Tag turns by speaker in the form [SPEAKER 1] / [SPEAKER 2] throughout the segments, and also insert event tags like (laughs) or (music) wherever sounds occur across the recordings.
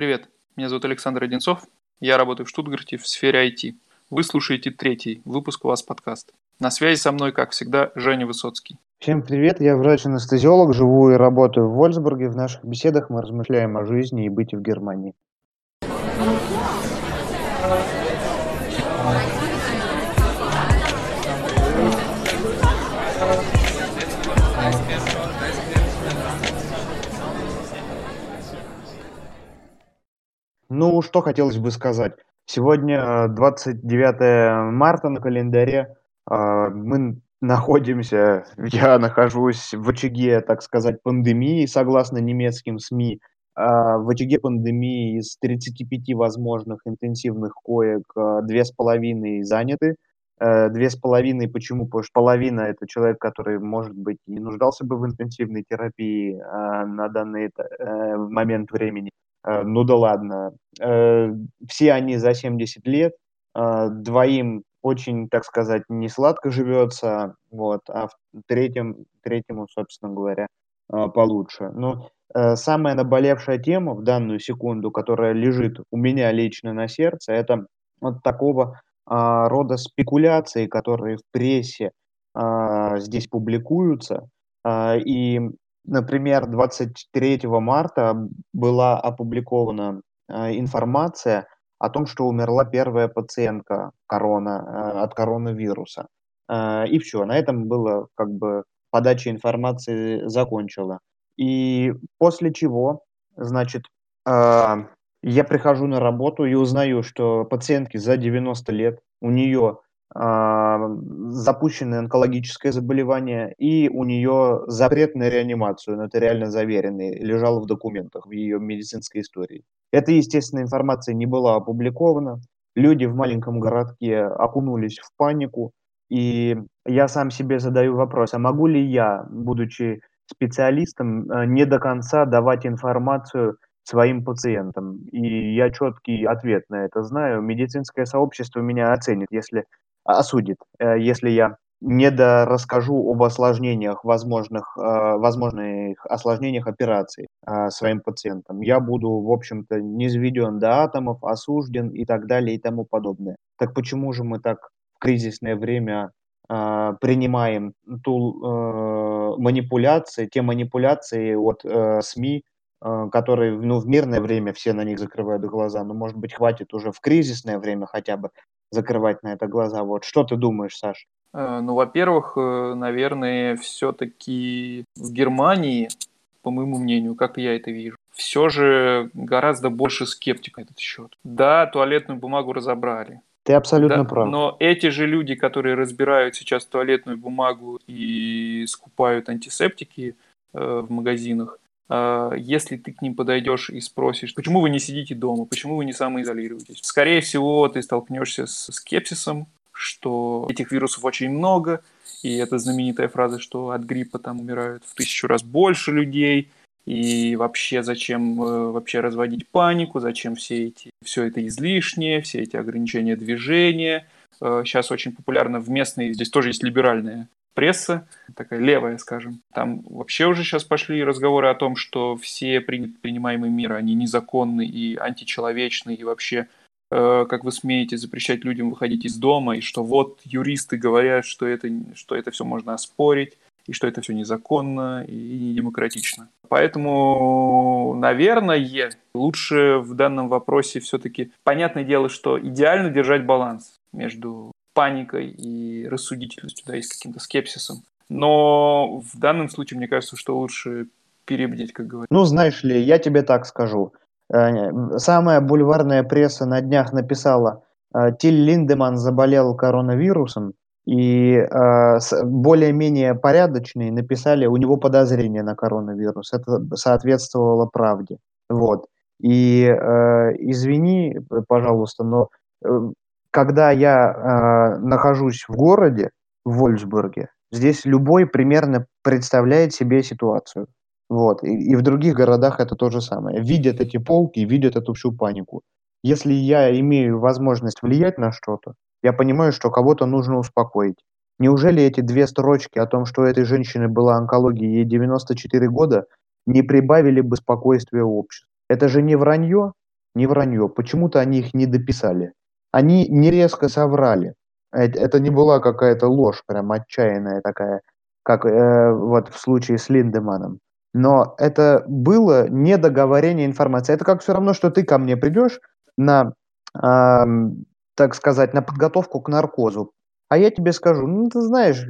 [SPEAKER 1] Привет, меня зовут Александр Одинцов, я работаю в Штутгарте в сфере IT. Вы слушаете третий выпуск у вас подкаст. На связи со мной, как всегда, Женя Высоцкий.
[SPEAKER 2] Всем привет, я врач-анестезиолог, живу и работаю в Вольсбурге. В наших беседах мы размышляем о жизни и быте в Германии. Ну, что хотелось бы сказать. Сегодня 29 э, марта на календаре. А, мы находимся, (laughs) я нахожусь в очаге, так сказать, пандемии, согласно немецким СМИ. А, в очаге пандемии из 35 возможных интенсивных коек две с половиной заняты. Э, две с половиной, почему? Потому что половина – это человек, который, может быть, и нуждался бы в интенсивной терапии на данный э, момент времени. Э, ну да ладно. Э, все они за 70 лет, э, двоим очень, так сказать, не сладко живется, вот, а в третьем, третьему, собственно говоря, получше. Но самая наболевшая тема в данную секунду, которая лежит у меня лично на сердце, это вот такого рода спекуляции, которые в прессе здесь публикуются, и Например, 23 марта была опубликована а, информация о том, что умерла первая пациентка корона, а, от коронавируса. А, и все, на этом было как бы подача информации закончила. И после чего, значит, я прихожу на работу и узнаю, что пациентке за 90 лет, у нее запущенное онкологическое заболевание, и у нее запрет на реанимацию, нотариально заверенный, лежал в документах, в ее медицинской истории. Эта, естественно, информация не была опубликована. Люди в маленьком городке окунулись в панику, и я сам себе задаю вопрос, а могу ли я, будучи специалистом, э, не до конца давать информацию своим пациентам? И я четкий ответ на это знаю. Медицинское сообщество меня оценит, если осудит, э, если я не расскажу об осложнениях, возможных, э, возможных осложнениях операций э, своим пациентам. Я буду, в общем-то, низведен до атомов, осужден и так далее и тому подобное. Так почему же мы так в кризисное время принимаем ту манипуляции, те манипуляции от СМИ, которые ну, в мирное время все на них закрывают глаза, но, может быть, хватит уже в кризисное время хотя бы закрывать на это глаза. Вот что ты думаешь, Саш?
[SPEAKER 1] Э, ну, во-первых, э, наверное, все-таки в Германии, по моему мнению, как я это вижу, все же гораздо больше скептик на этот счет. Да, туалетную бумагу разобрали.
[SPEAKER 2] Ты абсолютно да, прав.
[SPEAKER 1] Но эти же люди, которые разбирают сейчас туалетную бумагу и скупают антисептики э, в магазинах, если ты к ним подойдешь и спросишь, почему вы не сидите дома, почему вы не самоизолируетесь, скорее всего, ты столкнешься с скепсисом, что этих вирусов очень много, и это знаменитая фраза, что от гриппа там умирают в тысячу раз больше людей, и вообще зачем э, вообще разводить панику, зачем все эти, все это излишнее, все эти ограничения движения. Э, сейчас очень популярно в местной, здесь тоже есть либеральная пресса, такая левая, скажем. Там вообще уже сейчас пошли разговоры о том, что все принимаемые меры, они незаконны и античеловечны, и вообще, э, как вы смеете запрещать людям выходить из дома, и что вот юристы говорят, что это, что это все можно оспорить, и что это все незаконно и не демократично. Поэтому, наверное, лучше в данном вопросе все-таки, понятное дело, что идеально держать баланс между паникой и рассудительностью, да, и с каким-то скепсисом. Но в данном случае, мне кажется, что лучше перебдеть, как говорится.
[SPEAKER 2] Ну, знаешь ли, я тебе так скажу. Э, самая бульварная пресса на днях написала, э, Тиль Линдеман заболел коронавирусом, и э, более-менее порядочные написали, у него подозрение на коронавирус. Это соответствовало правде. Вот. И э, извини, пожалуйста, но когда я э, нахожусь в городе, в Вольсбурге, здесь любой примерно представляет себе ситуацию. Вот. И, и в других городах это то же самое. Видят эти полки, видят эту всю панику. Если я имею возможность влиять на что-то, я понимаю, что кого-то нужно успокоить. Неужели эти две строчки о том, что у этой женщины была онкология, ей 94 года, не прибавили бы спокойствия обществу? Это же не вранье, не вранье. Почему-то они их не дописали. Они не резко соврали. Это не была какая-то ложь прям отчаянная такая, как э, вот в случае с Линдеманом. Но это было недоговорение информации. Это как все равно, что ты ко мне придешь на, э, так сказать, на подготовку к наркозу. А я тебе скажу, ну ты знаешь,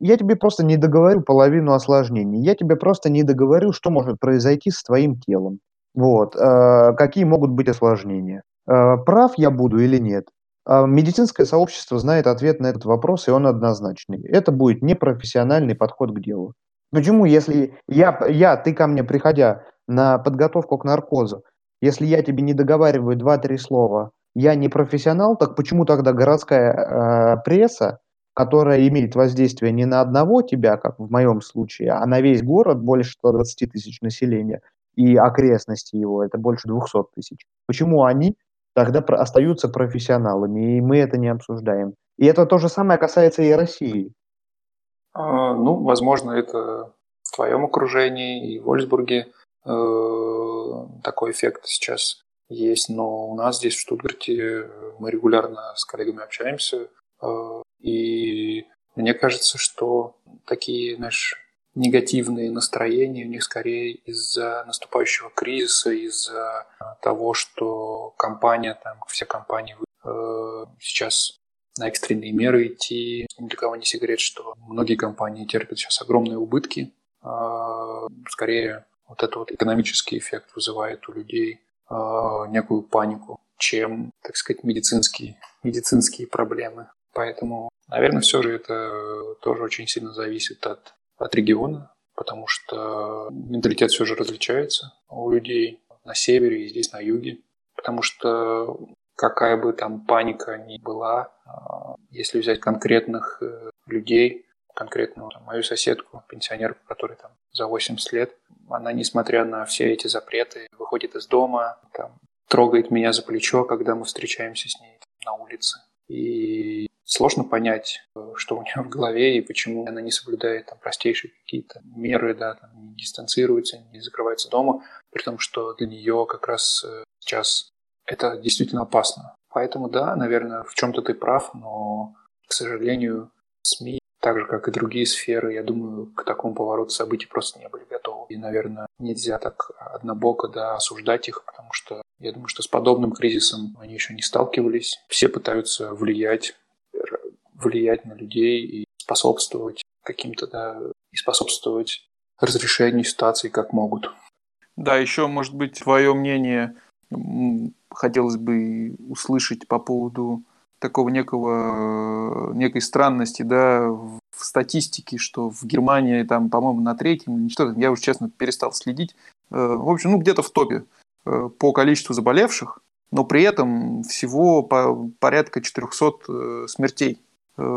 [SPEAKER 2] я тебе просто не договорю половину осложнений. Я тебе просто не договорю, что может произойти с твоим телом. Вот, э, какие могут быть осложнения. Э, прав я буду или нет? Э, медицинское сообщество знает ответ на этот вопрос, и он однозначный. Это будет непрофессиональный подход к делу. Почему, если я, я, ты ко мне, приходя на подготовку к наркозу, если я тебе не договариваю два-три слова, я не профессионал, так почему тогда городская э, пресса, которая имеет воздействие не на одного тебя, как в моем случае, а на весь город, больше 120 тысяч населения, и окрестности его, это больше 200 тысяч. Почему они тогда остаются профессионалами, и мы это не обсуждаем? И это то же самое касается и России.
[SPEAKER 1] А, ну, возможно, это в твоем окружении и в Вольсбурге э, такой эффект сейчас есть, но у нас здесь в Штутгарте мы регулярно с коллегами общаемся, э, и мне кажется, что такие, знаешь, негативные настроения у них скорее из-за наступающего кризиса, из-за того, что компания, там, все компании э, сейчас на экстренные меры идти. Ни для кого не секрет, что многие компании терпят сейчас огромные убытки. А, скорее, вот этот вот экономический эффект вызывает у людей а, некую панику, чем, так сказать, медицинские, медицинские проблемы. Поэтому, наверное, все же это тоже очень сильно зависит от, от региона, потому что менталитет все же различается у людей на севере и здесь на юге. Потому что какая бы там паника ни была, а, если взять конкретных э, людей, конкретно там, мою соседку, пенсионерку, которая там за 80 лет, она, несмотря на все эти запреты, выходит из дома, там, трогает меня за плечо, когда мы встречаемся с ней на улице. И сложно понять, что у нее в голове и почему она не соблюдает там простейшие какие-то меры, да, там, не дистанцируется, не закрывается дома, при том, что для нее как раз э, сейчас это действительно опасно. Поэтому да, наверное, в чем-то ты прав, но, к сожалению, СМИ, так же, как и другие сферы, я думаю, к такому повороту событий просто не были готовы. И, наверное, нельзя так однобоко да, осуждать их, потому что я думаю, что с подобным кризисом они еще не сталкивались. Все пытаются влиять, влиять на людей и способствовать каким-то, да, и способствовать разрешению ситуации как могут. Да, еще, может быть, твое мнение хотелось бы услышать по поводу такого некого, некой странности, да, в статистике, что в Германии там, по-моему, на третьем, что там, я уже, честно, перестал следить. Э, в общем, ну, где-то в топе э, по количеству заболевших, но при этом всего по порядка 400 э, смертей Э,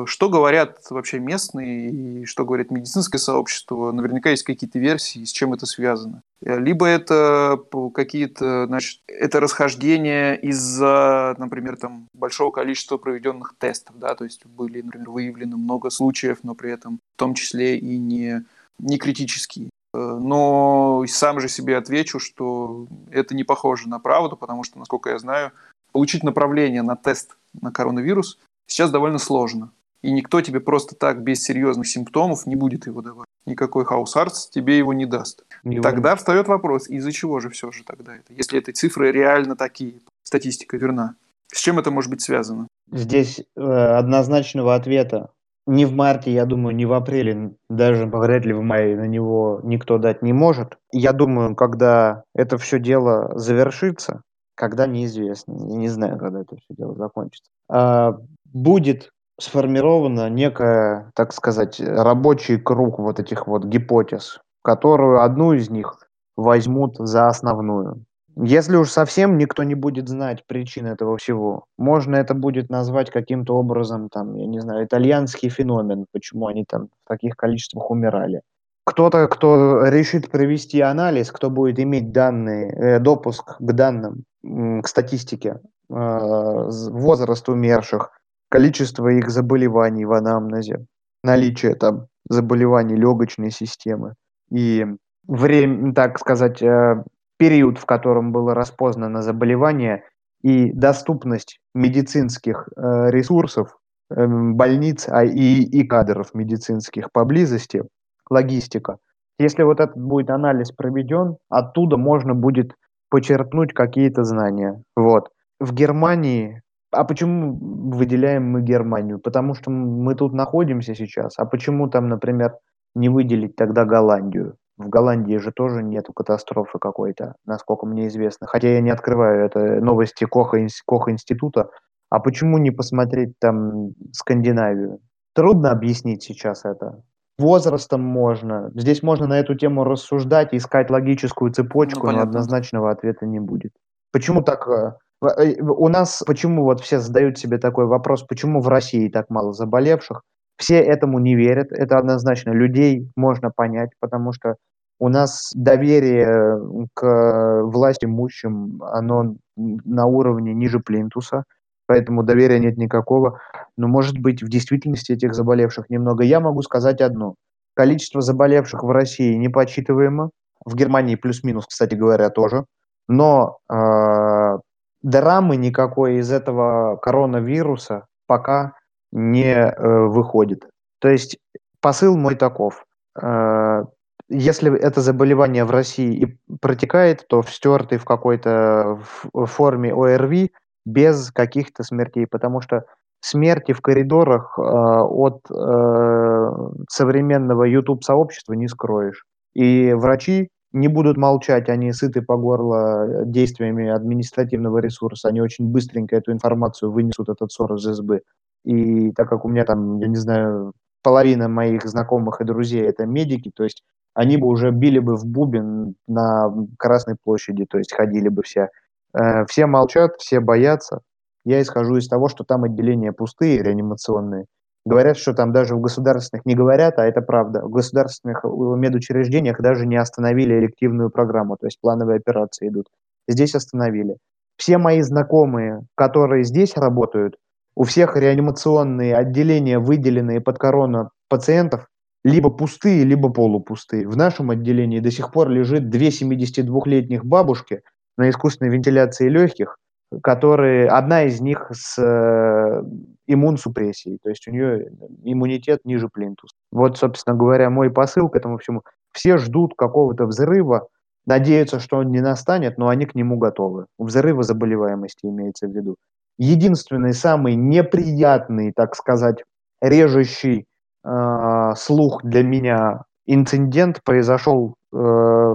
[SPEAKER 1] что говорят вообще местные и что говорит медицинское сообщество? Наверняка есть какие-то версии, с чем это связано. Э, либо это какие-то, значит, это расхождение из-за, например, там большого количества проведенных тестов, да, то есть были, например, выявлены много случаев, но при этом в том числе и не, не критические. Э, но сам же себе отвечу, что это не похоже на правду, потому что, насколько я знаю, получить направление на тест на коронавирус сейчас довольно сложно. И никто тебе просто так, без серьезных симптомов, не будет его давать. Никакой хаус артс тебе его не даст. Не тогда встает вопрос, из-за чего же все же тогда это? Если эти цифры реально такие, статистика верна. С чем это может быть связано?
[SPEAKER 2] Здесь э, однозначного ответа ни в марте, я думаю, ни в апреле, даже вряд ли в мае на него никто дать не может. Я думаю, когда это все дело завершится, когда неизвестно, я не знаю, когда это все дело закончится, а, будет сформирована некая, так сказать, рабочий круг вот этих вот гипотез, которую одну из них возьмут за основную. Если уж совсем никто не будет знать причин этого всего, можно это будет назвать каким-то образом, там, я не знаю, итальянский феномен, почему они там в таких количествах умирали. Кто-то, кто решит провести анализ, кто будет иметь данные, э, допуск к данным, к статистике, э, возраст умерших, количество их заболеваний в анамнезе, наличие там заболеваний легочной системы и время, так сказать, э, период, в котором было распознано заболевание, и доступность медицинских э, ресурсов, э, больниц а, и, и кадров медицинских поблизости, логистика. Если вот этот будет анализ проведен, оттуда можно будет почерпнуть какие-то знания. Вот. В Германии а почему выделяем мы Германию? Потому что мы тут находимся сейчас. А почему там, например, не выделить тогда Голландию? В Голландии же тоже нету катастрофы какой-то, насколько мне известно. Хотя я не открываю это новости Коха, Коха института. А почему не посмотреть там Скандинавию? Трудно объяснить сейчас это. Возрастом можно. Здесь можно на эту тему рассуждать, искать логическую цепочку, ну, но однозначного ответа не будет. Почему так э, Э, у нас почему вот все задают себе такой вопрос, почему в России так мало заболевших? Все этому не верят, это однозначно. Людей можно понять, потому что у нас доверие к власти имущим, оно на уровне ниже плинтуса, поэтому доверия нет никакого. Но, может быть, в действительности этих заболевших немного. Я могу сказать одно. Количество заболевших в России непочитываемо, в Германии плюс-минус, кстати говоря, тоже. Но э, драмы никакой из этого коронавируса пока не э, выходит. То есть посыл мой таков. Э, если это заболевание в России и протекает, то в стертой в какой-то форме ОРВИ без каких-то смертей, потому что смерти в коридорах э, от э, современного YouTube-сообщества не скроешь. И врачи не будут молчать, они сыты по горло э, действиями административного ресурса, они очень быстренько эту информацию вынесут этот ссор из СБ. И так как у меня там, я не знаю, половина моих знакомых и друзей это медики, то есть они бы уже били бы в бубен на Красной площади, то есть ходили бы все. Э, все молчат, все боятся. Я исхожу из того, что там отделения пустые, реанимационные. Говорят, что там даже в государственных не говорят, а это правда. В государственных медучреждениях даже не остановили элективную программу, то есть плановые операции идут. Здесь остановили. Все мои знакомые, которые здесь работают, у всех реанимационные отделения, выделенные под корону пациентов, либо пустые, либо полупустые. В нашем отделении до сих пор лежит две 72-летних бабушки на искусственной вентиляции легких, которые, одна из них с э, иммунсупрессией, то есть у нее иммунитет ниже плинтус. Вот, собственно говоря, мой посыл к этому всему. Все ждут какого-то взрыва, надеются, что он не настанет, но они к нему готовы. Взрыва заболеваемости имеется в виду. Единственный самый неприятный, так сказать, режущий э, слух для меня инцидент произошел, э,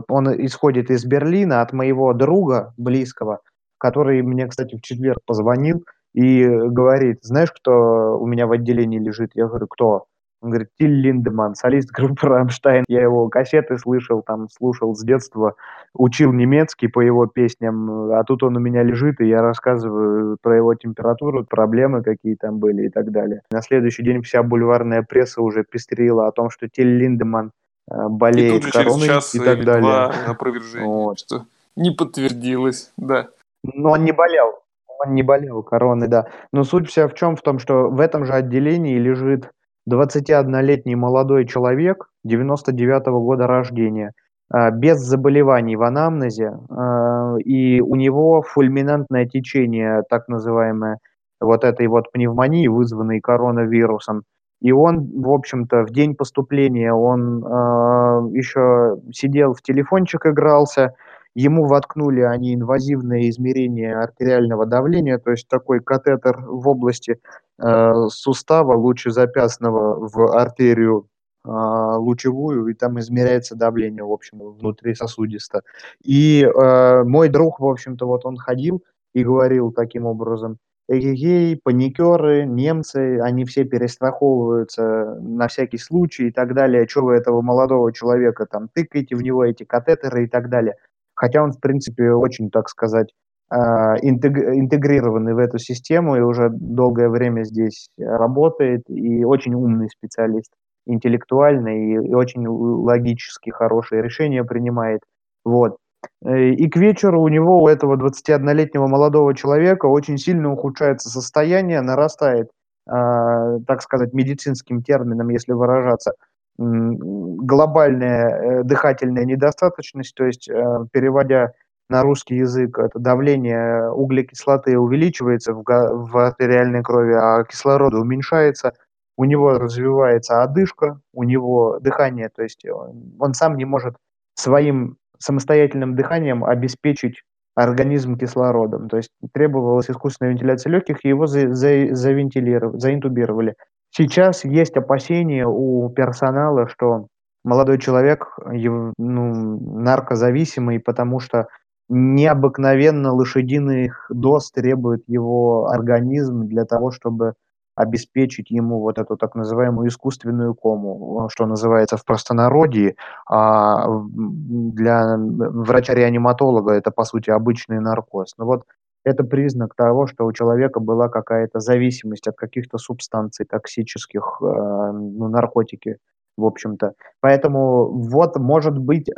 [SPEAKER 2] он исходит из Берлина от моего друга близкого – который мне, кстати, в четверг позвонил и говорит, знаешь, кто у меня в отделении лежит? Я говорю, кто? Он говорит, Тиль Линдеман, солист группы «Рамштайн». Я его кассеты слышал, там, слушал с детства, учил немецкий по его песням, а тут он у меня лежит, и я рассказываю про его температуру, проблемы какие там были и так далее. На следующий день вся бульварная пресса уже пестрила о том, что Тиль Линдеман э, болеет и тут же короной через час и так далее. Два
[SPEAKER 1] опровержения, вот. что не подтвердилось, да.
[SPEAKER 2] Но он не болел. Он не болел короной, да. Но суть вся в чем? В том, что в этом же отделении лежит 21-летний молодой человек 99-го года рождения, а, без заболеваний в анамнезе, а, и у него фульминантное течение, так называемое, вот этой вот пневмонии, вызванной коронавирусом. И он, в общем-то, в день поступления он э, еще сидел в телефончик, игрался, Ему воткнули они инвазивное измерение артериального давления, то есть такой катетер в области э, сустава лучезапястного в артерию э, лучевую, и там измеряется давление, в общем, внутри сосудисто. И э, мой друг, в общем-то, вот он ходил и говорил таким образом, эгегей, паникеры, немцы, они все перестраховываются на всякий случай и так далее. Что вы этого молодого человека там тыкаете в него эти катетеры и так далее хотя он, в принципе, очень, так сказать, а, интегрированный в эту систему и уже долгое время здесь работает, и очень умный специалист, интеллектуальный и, и очень логически хорошие решения принимает. Вот. Э, и к вечеру у него, у этого 21-летнего молодого человека, очень сильно ухудшается состояние, нарастает, э, так сказать, медицинским термином, если выражаться, глобальная э, дыхательная недостаточность, то есть, э, переводя на русский язык, это давление углекислоты увеличивается в, в артериальной крови, а кислорода уменьшается, у него развивается одышка, у него дыхание, то есть он, он сам не может своим самостоятельным дыханием обеспечить организм кислородом. То есть требовалась искусственная вентиляция легких, и его за, за, завентилировали, заинтубировали. Сейчас есть опасения у персонала, что молодой человек ну, наркозависимый, потому что необыкновенно лошадиных доз требует его организм для того, чтобы обеспечить ему вот эту так называемую искусственную кому, что называется в простонародье, а для врача-реаниматолога это, по сути, обычный наркоз. Но вот это признак того, что у человека была какая-то зависимость от каких-то субстанций токсических, э, ну, наркотики, в общем-то. Поэтому вот, может быть, э,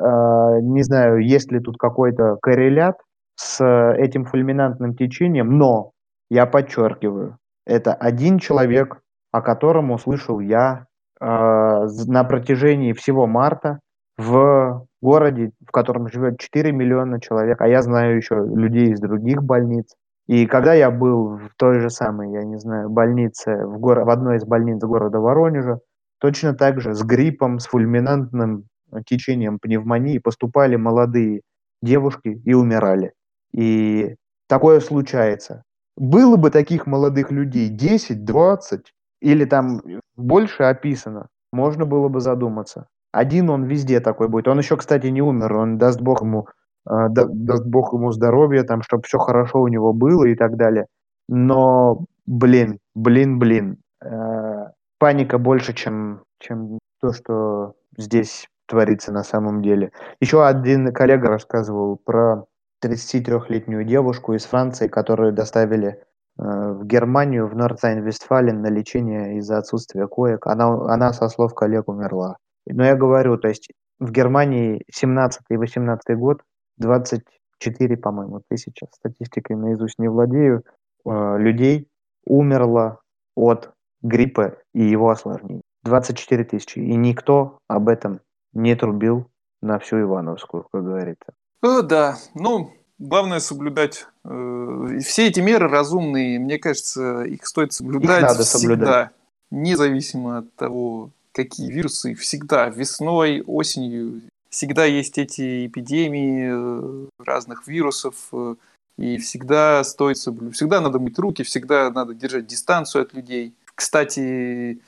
[SPEAKER 2] не знаю, есть ли тут какой-то коррелят с этим фульминантным течением, но я подчеркиваю, это один человек, о котором услышал я э, на протяжении всего марта в городе, в котором живет 4 миллиона человек, а я знаю еще людей из других больниц. И когда я был в той же самой, я не знаю, больнице, в, горо- в одной из больниц города Воронежа, точно так же с гриппом, с фульминантным течением пневмонии поступали молодые девушки и умирали. И такое случается. Было бы таких молодых людей 10, 20 или там больше описано, можно было бы задуматься. Один он везде такой будет. Он еще, кстати, не умер. Он даст Бог ему, э, даст Бог ему здоровья, там, чтобы все хорошо у него было и так далее. Но, блин, блин, блин, э, паника больше, чем, чем то, что здесь творится на самом деле. Еще один коллега рассказывал про 33-летнюю девушку из Франции, которую доставили э, в Германию, в Nordrhein-Westfalen на лечение из-за отсутствия коек. Она, она, со слов коллег, умерла. Но я говорю, то есть в Германии 17 и 18 год 24, по-моему, тысячи, статистикой наизусть не владею, э, людей умерло от гриппа и его осложнений. 24 тысячи. И никто об этом не трубил на всю Ивановскую, как говорится.
[SPEAKER 1] О, да, ну, главное соблюдать. Э, все эти меры разумные, мне кажется, их стоит соблюдать их надо всегда, соблюдать. независимо от того, какие вирусы. Всегда весной, осенью всегда есть эти эпидемии э, разных вирусов, э, и всегда стоит соблюдать. Всегда надо мыть руки, всегда надо держать дистанцию от людей. Кстати,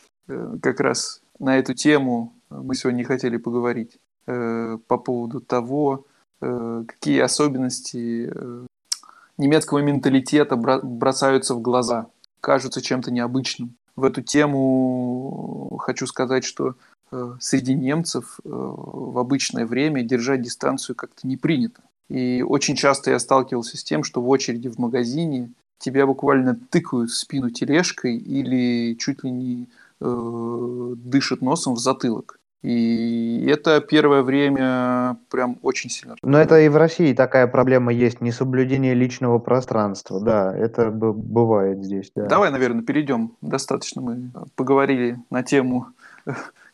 [SPEAKER 1] как раз на эту тему мы сегодня хотели поговорить по поводу того, Э, какие особенности э, немецкого менталитета бросаются в глаза, кажутся чем-то необычным. В эту тему хочу сказать, что э, среди немцев в обычное время держать дистанцию как-то не принято. И очень часто я сталкивался с тем, что в очереди в магазине тебя буквально тыкают в спину тележкой или чуть ли не э, дышат носом в затылок. И это первое время прям очень сильно.
[SPEAKER 2] Но это и в России такая проблема есть, несоблюдение личного пространства. Да, это бывает здесь. Да.
[SPEAKER 1] Давай, наверное, перейдем. Достаточно мы поговорили на тему,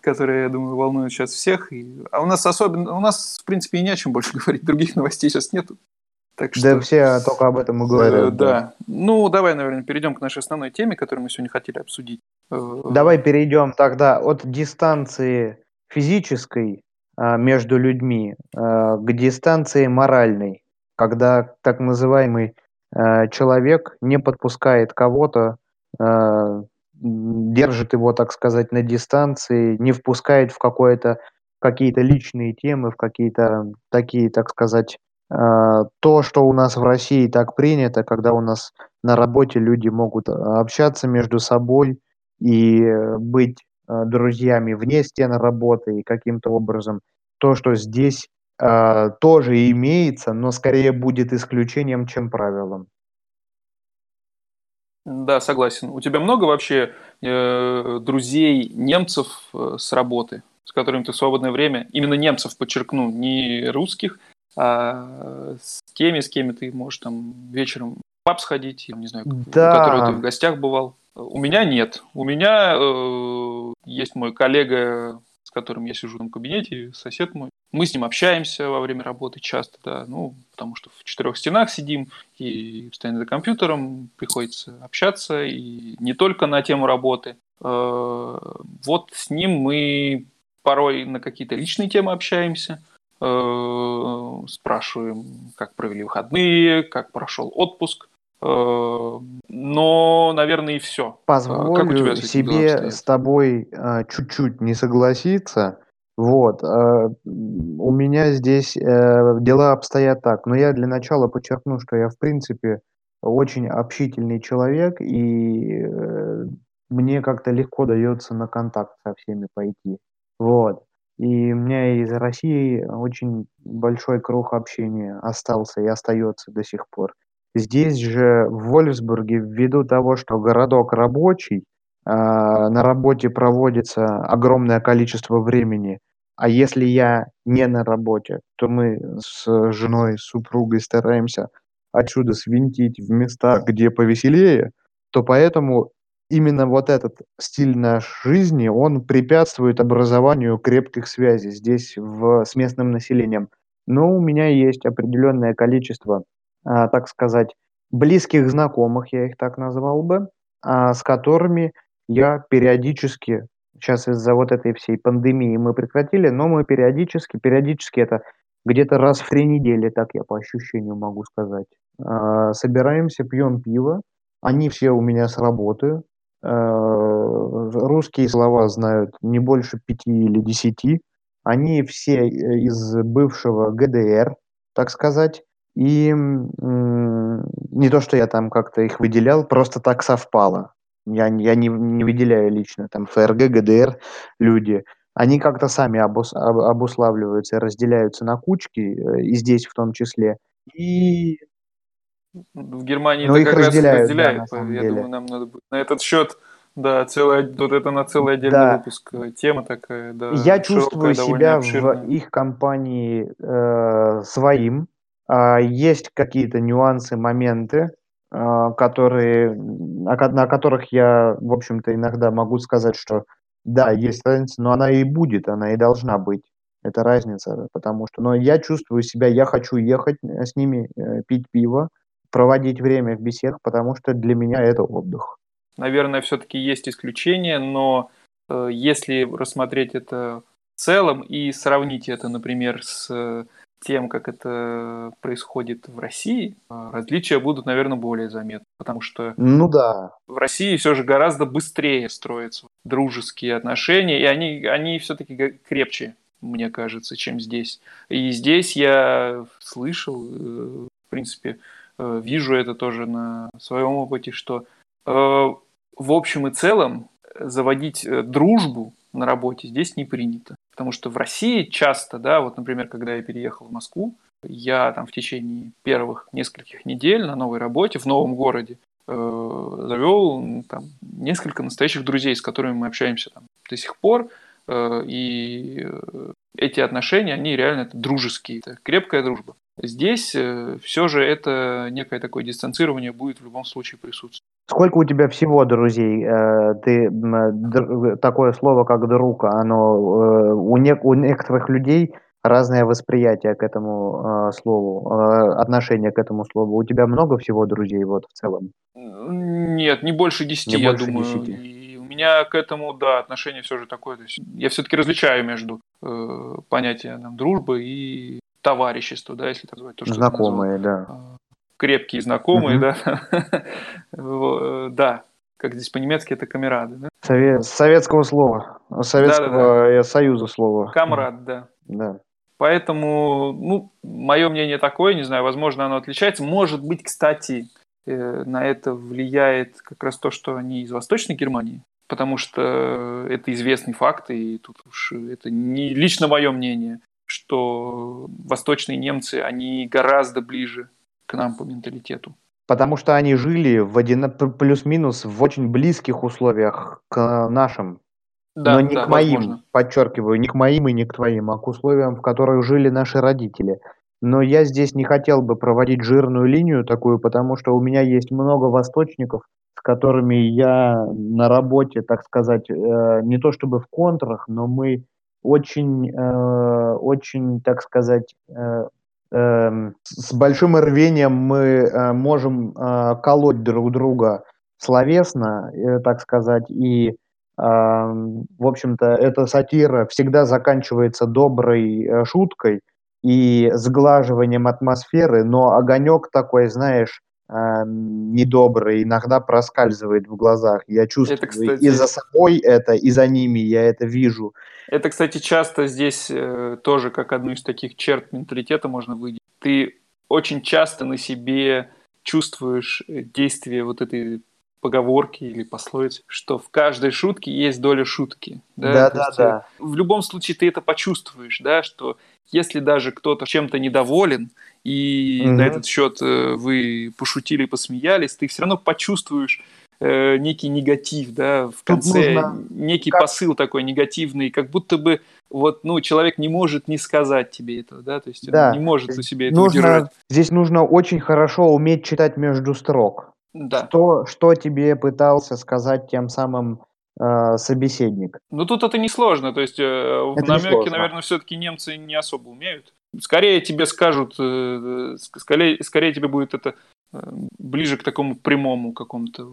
[SPEAKER 1] которая, я думаю, волнует сейчас всех. А у нас особенно, у нас, в принципе, и не о чем больше (laughs) говорить. Других новостей сейчас нету.
[SPEAKER 2] Так что, да все только об этом и говорят. Э,
[SPEAKER 1] да. да. Ну, давай, наверное, перейдем к нашей основной теме, которую мы сегодня хотели обсудить.
[SPEAKER 2] Э, давай перейдем тогда от дистанции физической а, между людьми а, к дистанции моральной, когда так называемый а, человек не подпускает кого-то, держит его, так сказать, на дистанции, не впускает в какое-то какие-то личные темы, в какие-то такие, так сказать, то, что у нас в России так принято, когда у нас на работе люди могут общаться между собой и быть Э, друзьями вне стен работы и каким-то образом то, что здесь э, тоже имеется, но скорее будет исключением, чем правилом.
[SPEAKER 1] Да, согласен. У тебя много вообще э, друзей немцев э, с работы, с которыми ты в свободное время, именно немцев, подчеркну, не русских, а с теми, с кем ты можешь там вечером в паб сходить, я не знаю, да. у которого ты в гостях бывал? У меня нет. У меня э, есть мой коллега с которым я сижу в кабинете, сосед мой. Мы с ним общаемся во время работы часто, да, ну, потому что в четырех стенах сидим и постоянно за компьютером, приходится общаться, и не только на тему работы. Э, вот с ним мы порой на какие-то личные темы общаемся, э, спрашиваем, как провели выходные, как прошел отпуск. Э, но, наверное, и все.
[SPEAKER 2] Позволю себе с тобой чуть-чуть не согласиться. Вот. У меня здесь дела обстоят так. Но я для начала подчеркну, что я, в принципе, очень общительный человек, и мне как-то легко дается на контакт со всеми пойти. Вот. И у меня из России очень большой круг общения остался и остается до сих пор. Здесь же, в Вольфсбурге, ввиду того, что городок рабочий, а, на работе проводится огромное количество времени, а если я не на работе, то мы с женой, с супругой стараемся отсюда свинтить в места, где повеселее, то поэтому именно вот этот стиль нашей жизни, он препятствует образованию крепких связей здесь в, с местным населением. Но у меня есть определенное количество, так сказать, близких знакомых, я их так назвал бы, а, с которыми я периодически, сейчас из-за вот этой всей пандемии мы прекратили, но мы периодически, периодически это где-то раз в три недели, так я по ощущению могу сказать, а, собираемся, пьем пиво, они все у меня с работы, русские слова знают не больше пяти или десяти. Они все э, из бывшего ГДР, так сказать. И не то, что я там как-то их выделял, просто так совпало. Я, я не, не выделяю лично там ФРГ, ГДР люди. Они как-то сами обус, обуславливаются, разделяются на кучки, э, и здесь в том числе. И
[SPEAKER 1] в Германии Но это как разделяют, раз разделяют. Да, я деле. думаю, нам надо будет на этот счет да, целый, вот это на целый отдельный да. выпуск э, тема такая, да.
[SPEAKER 2] Я чувствую себя в их компании э, своим. Э, есть какие-то нюансы, моменты, э, которые, на которых я, в общем-то, иногда могу сказать, что да, есть разница, но она и будет, она и должна быть. Это разница, потому что, но я чувствую себя, я хочу ехать э, с ними, э, пить пиво, проводить время в беседах, потому что для меня это отдых.
[SPEAKER 1] Наверное, все-таки есть исключения, но э, если рассмотреть это в целом и сравнить это, например, с тем, как это происходит в России, э, различия будут, наверное, более заметны, потому что
[SPEAKER 2] ну да.
[SPEAKER 1] в России все же гораздо быстрее строятся дружеские отношения, и они, они все-таки крепче, мне кажется, чем здесь. И здесь я слышал, э, в принципе, Э, вижу это тоже на своем опыте, что э, в общем и целом заводить дружбу на работе здесь не принято. Потому что в России часто, да, вот, например, когда я переехал в Москву, я там в течение первых нескольких недель на новой работе в новом городе э, завел там несколько настоящих друзей, с которыми мы общаемся там до сих пор. Э, и эти отношения, они реально дружеские, это крепкая дружба. Здесь э, все же это некое такое дистанцирование будет в любом случае присутствовать.
[SPEAKER 2] Сколько у тебя всего друзей? Э, ты такое слово как друг, оно э, у, не, у некоторых людей разное восприятие к этому слову, отношение к этому слову. У тебя много всего друзей вот в целом?
[SPEAKER 1] Нет, не больше десяти, я больше думаю. 10. И у меня к этому, да, отношение все же такое. То есть я все-таки различаю между э, понятием там, дружбы и товарищество, да, если так
[SPEAKER 2] называть. То, что знакомые, да.
[SPEAKER 1] Крепкие знакомые, да. (laughs) да, как здесь по-немецки это камерады, да?
[SPEAKER 2] Совет, советского слова, Советского да, да, да. Союза слова.
[SPEAKER 1] Камрад, да.
[SPEAKER 2] Да.
[SPEAKER 1] Поэтому, ну, мое мнение такое, не знаю, возможно, оно отличается. Может быть, кстати, э, на это влияет как раз то, что они из Восточной Германии, потому что это известный факт, и тут уж это не лично мое мнение что восточные немцы, они гораздо ближе к нам по менталитету.
[SPEAKER 2] Потому что они жили в один, плюс-минус в очень близких условиях к нашим. Да, Но не да, к моим, возможно. подчеркиваю, не к моим и не к твоим, а к условиям, в которых жили наши родители. Но я здесь не хотел бы проводить жирную линию такую, потому что у меня есть много восточников, с которыми я на работе, так сказать, э, не то чтобы в контрах, но мы очень, э, очень, так сказать, э, э, с большим рвением мы э, можем э, колоть друг друга словесно, э, так сказать, и, э, в общем-то, эта сатира всегда заканчивается доброй шуткой и сглаживанием атмосферы, но огонек такой, знаешь, а, недобрый иногда проскальзывает в глазах. Я чувствую
[SPEAKER 1] Это, кстати,
[SPEAKER 2] и за собой это, и за ними я это вижу.
[SPEAKER 1] Это, кстати, часто здесь э, тоже как одну из таких черт менталитета можно выделить. Ты очень часто на себе чувствуешь э, действие вот этой поговорки или пословицы, что в каждой шутке есть доля шутки.
[SPEAKER 2] Да, да, да, да.
[SPEAKER 1] В любом случае ты это почувствуешь, да, что если даже кто-то чем-то недоволен, и угу. на этот счет э, вы пошутили, посмеялись, ты все равно почувствуешь э, некий негатив, да, в конце нужно... некий как... посыл такой негативный, как будто бы вот, ну, человек не может не сказать тебе этого, да, то есть да. он не может у себя это
[SPEAKER 2] нужно... удержать. Здесь нужно очень хорошо уметь читать между строк.
[SPEAKER 1] Да.
[SPEAKER 2] Что, что тебе пытался сказать тем самым э, собеседник?
[SPEAKER 1] Ну, тут это несложно, то есть э, в намеке, наверное, все-таки немцы не особо умеют. Скорее тебе скажут, э, скорее, скорее тебе будет это э, ближе к такому прямому какому-то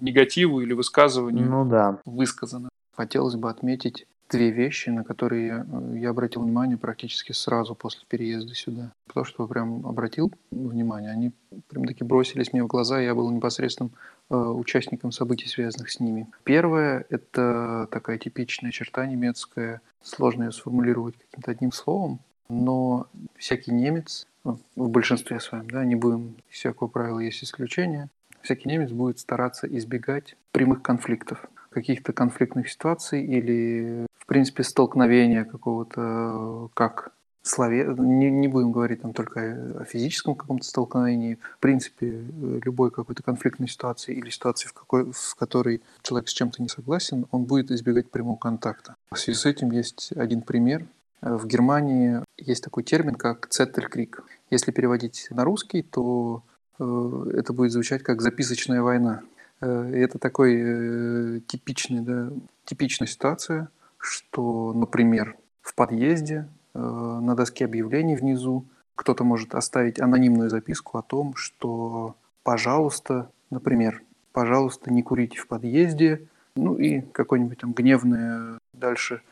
[SPEAKER 1] негативу или высказыванию
[SPEAKER 2] ну, да.
[SPEAKER 1] высказано. Хотелось бы отметить две вещи, на которые э, я обратил внимание практически сразу после переезда сюда. То, что прям обратил внимание, они прям таки бросились мне в глаза, я был непосредственным э, участником событий, связанных с ними. Первое – это такая типичная черта немецкая, сложно ее сформулировать каким-то одним словом, но всякий немец, ну, в большинстве своем, да, не будем, всякого правила есть исключения, всякий немец будет стараться избегать прямых конфликтов, каких-то конфликтных ситуаций или, принципе, столкновения какого-то, как слове... не, не будем говорить там только о физическом каком-то столкновении, в принципе, любой какой-то конфликтной ситуации или ситуации, в, какой, в которой человек с чем-то не согласен, он будет избегать прямого контакта. В связи с этим есть один пример, в Германии есть такой термин, как «цеттелькрик». Если переводить на русский, то э, это будет звучать как «записочная война». Э, это такой э, типичный, да, типичная ситуация, что, например, в подъезде на доске объявлений внизу кто-то может оставить анонимную записку о том, что «пожалуйста», например, «пожалуйста, не курите в подъезде», ну и какое-нибудь там гневное дальше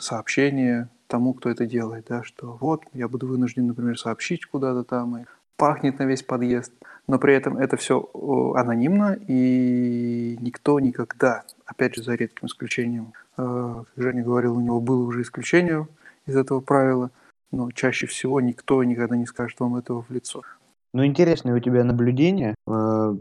[SPEAKER 1] сообщение тому, кто это делает, да, что вот я буду вынужден, например, сообщить куда-то там, и пахнет на весь подъезд, но при этом это все анонимно, и никто никогда, опять же, за редким исключением, э, как Женя говорил, у него было уже исключение из этого правила, но чаще всего никто никогда не скажет вам этого в лицо.
[SPEAKER 2] Ну, интересное у тебя наблюдение. Э,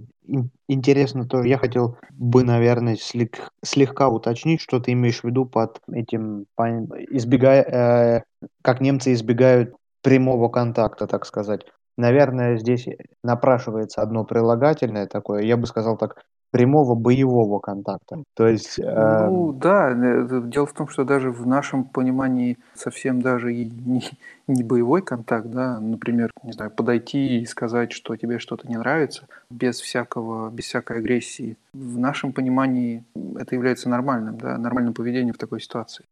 [SPEAKER 2] интересно тоже. Я хотел бы, наверное, слег- слегка уточнить, что ты имеешь в виду под этим, избегая, э, как немцы избегают прямого контакта, так сказать. Наверное, здесь напрашивается одно прилагательное такое, я бы сказал так, прямого боевого контакта. То есть...
[SPEAKER 1] Э... Ну да, э, дело в том, что даже в нашем понимании совсем даже и не, (laughs) не боевой контакт, да, например, не знаю, подойти и сказать, что тебе что-то не нравится, без всякого, без всякой агрессии. В нашем понимании это является нормальным, да, нормальным поведением в такой ситуации.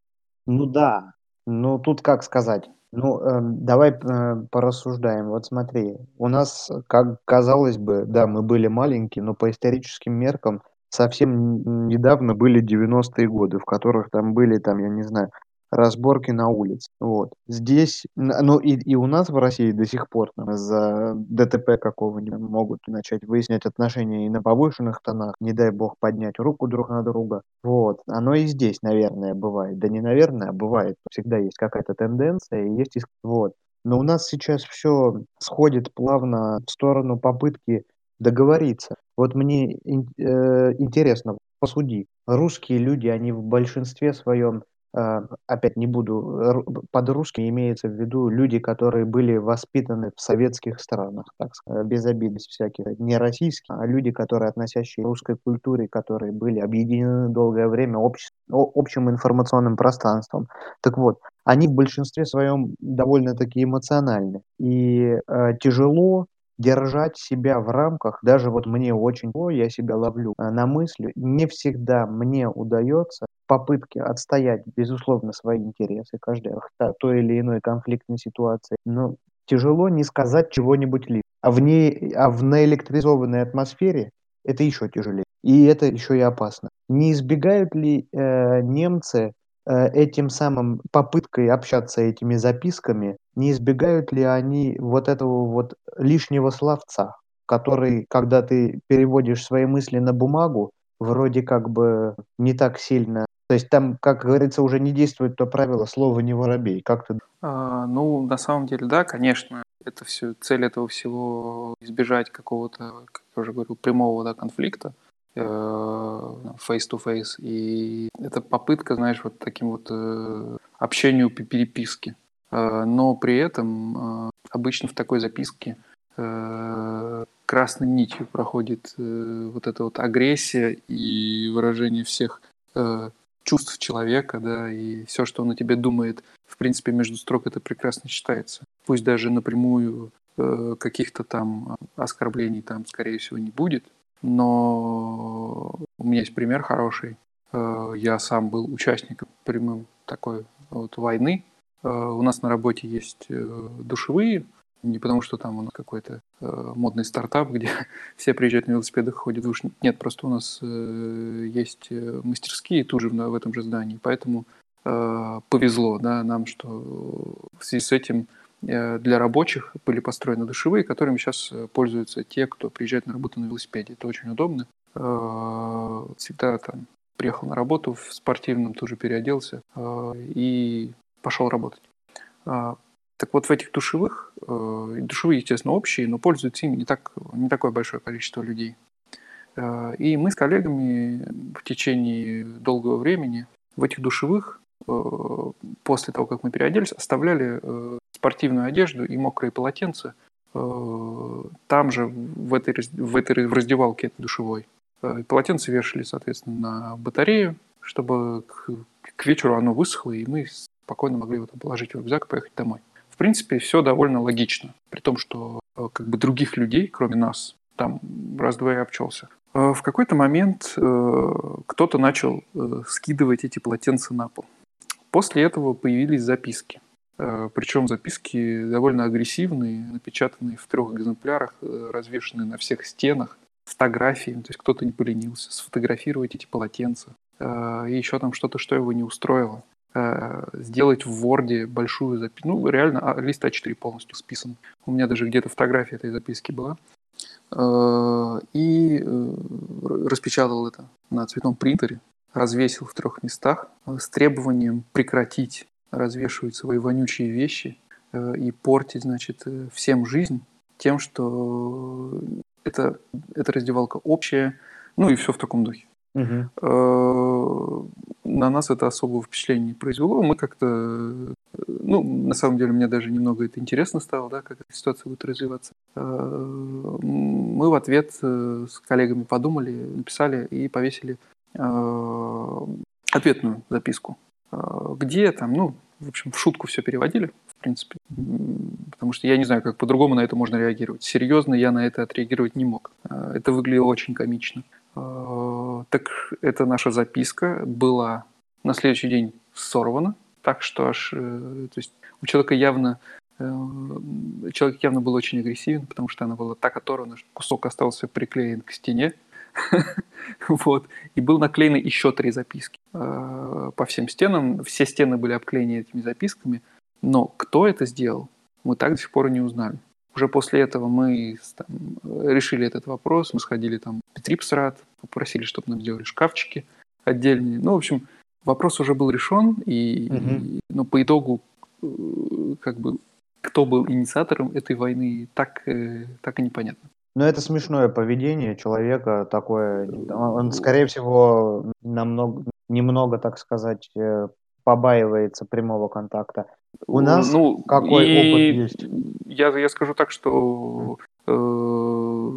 [SPEAKER 2] Ну да, ну тут как сказать, ну, э, давай э, порассуждаем. Вот смотри, у нас, как казалось бы, да, мы были маленькие, но по историческим меркам совсем недавно были 90-е годы, в которых там были, там, я не знаю, разборки на улице. Вот. Здесь, ну и, и у нас в России до сих пор там, из-за ДТП какого-нибудь могут начать выяснять отношения и на повышенных тонах, не дай бог поднять руку друг на друга. Вот. Оно и здесь, наверное, бывает. Да не наверное, а бывает. Всегда есть какая-то тенденция и есть... Вот. Но у нас сейчас все сходит плавно в сторону попытки договориться. Вот мне э, интересно, посуди. Русские люди, они в большинстве своем опять не буду, под русским имеется в виду люди, которые были воспитаны в советских странах, так сказать, без обид, всяких, не российские, а люди, которые относящие к русской культуре, которые были объединены долгое время общ, общим информационным пространством. Так вот, они в большинстве своем довольно-таки эмоциональны. И э, тяжело держать себя в рамках, даже вот мне очень, о, я себя ловлю э, на мысли, не всегда мне удается попытки отстоять, безусловно, свои интересы, каждой в той или иной конфликтной ситуации, но тяжело не сказать чего-нибудь лишнего. А в, ней, а в наэлектризованной атмосфере это еще тяжелее. И это еще и опасно. Не избегают ли э, немцы этим самым попыткой общаться этими записками, не избегают ли они вот этого вот лишнего словца, который, когда ты переводишь свои мысли на бумагу, вроде как бы не так сильно то есть там, как говорится, уже не действует то правило слова не воробей. Как ты?
[SPEAKER 1] А, ну, на самом деле, да, конечно. Это все, цель этого всего избежать какого-то, как я уже говорил, прямого да, конфликта э, face-to-face. И это попытка, знаешь, вот таким вот э, общению по переписке. Э, но при этом обычно в такой записке красной нитью проходит вот эта вот агрессия и выражение всех чувств человека, да, и все, что он о тебе думает, в принципе, между строк это прекрасно читается. Пусть даже напрямую э, каких-то там оскорблений там, скорее всего, не будет, но у меня есть пример хороший. Э, я сам был участником прямым такой вот войны. Э, у нас на работе есть э, душевые, не потому, что там нас какой-то модный стартап, (laughs) где все приезжают на велосипедах, ходят в душ. Нет, просто у нас есть мастерские тут же в, этом же здании. Поэтому повезло да, нам, что в связи с этим для рабочих были построены душевые, которыми сейчас э, пользуются те, кто приезжает на работу на велосипеде. Это очень удобно. Э, всегда там приехал на работу в спортивном, тоже переоделся э, и пошел работать. Так вот в этих душевых, э, душевые, естественно, общие, но пользуются ими не, так, не такое большое количество людей. Э, и мы с коллегами в течение долгого времени в этих душевых, э, после того, как мы переоделись, оставляли спортивную одежду и мокрые полотенца там же, в этой, в этой в раздевалке этой душевой. Полотенце вешали, соответственно, на батарею, чтобы к, к вечеру оно высохло, и мы спокойно могли его там положить в рюкзак и поехать домой. В принципе, все довольно логично, при том, что э, как бы других людей, кроме нас, там раз-два и обчелся. Э, в какой-то момент э, кто-то начал скидывать эти полотенца на пол. После этого появились записки. Причем записки довольно агрессивные, напечатанные в трех экземплярах, развешенные на всех стенах, фотографии, то есть кто-то не поленился сфотографировать эти полотенца. И еще там что-то, что его не устроило. Э, сделать в Word большую запись. Ну, реально, а, лист А4 полностью списан. У меня даже где-то фотография этой записки была. Э, и э, распечатал это на цветном принтере, развесил в трех местах с требованием прекратить развешивать свои вонючие вещи и портить, значит, всем жизнь тем, что это, эта раздевалка общая, ну и все в таком духе. Угу. На нас это особого впечатления не произвело. Мы как-то, ну, на самом деле, мне даже немного это интересно стало, да, как эта ситуация будет развиваться. Э, мы в ответ э, с коллегами подумали, написали и повесили ответную записку, где там, ну, в общем, в шутку все переводили, в принципе, потому что я не знаю, как по-другому на это можно реагировать. Серьезно я на это отреагировать не мог. Это выглядело очень комично. Э, так эта наша записка была на следующий день сорвана, так что аж, э, то есть у человека явно э, человек явно был очень агрессивен, потому что она была так оторвана, что кусок остался приклеен к стене. (laughs) вот. И был наклеены еще три записки по всем стенам. Все стены были обклеены этими записками. Но кто это сделал, мы так до сих пор и не узнали. Уже после этого мы там, решили этот вопрос, мы сходили там в Петрипсрат, попросили, чтобы нам сделали шкафчики отдельные. Ну, в общем, вопрос уже был решен, и, угу. и ну, по итогу э, как бы кто был инициатором этой войны, так, э, так и непонятно.
[SPEAKER 2] Ну, это смешное поведение человека такое. Он, скорее всего, намного, немного, так сказать, э, побаивается прямого контакта. У нас ну, какой опыт есть?
[SPEAKER 1] Я, я скажу так, что э,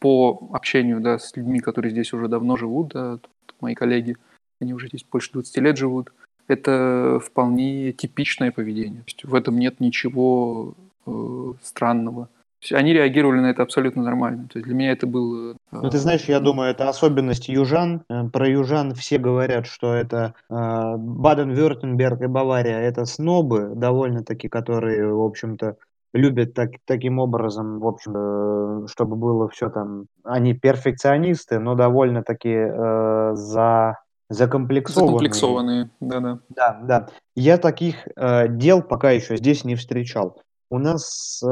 [SPEAKER 1] по общению да, с людьми, которые здесь уже давно живут, да, мои коллеги, они уже здесь больше 20 лет живут, это вполне типичное поведение. То есть в этом нет ничего э, странного. Они реагировали на это абсолютно нормально. То есть для меня это было...
[SPEAKER 2] Ну, ты знаешь, я думаю, это особенность южан. Э, про южан все говорят, что это э, Баден-Вюртемберг и Бавария. Это снобы довольно-таки, которые, в общем-то, любят так, таким образом, в общем, э, чтобы было все там. Они перфекционисты, но довольно-таки э, за закомплексованные.
[SPEAKER 1] Закомплексованные, да-да.
[SPEAKER 2] Да, да. Я таких э, дел пока еще здесь не встречал. У нас э,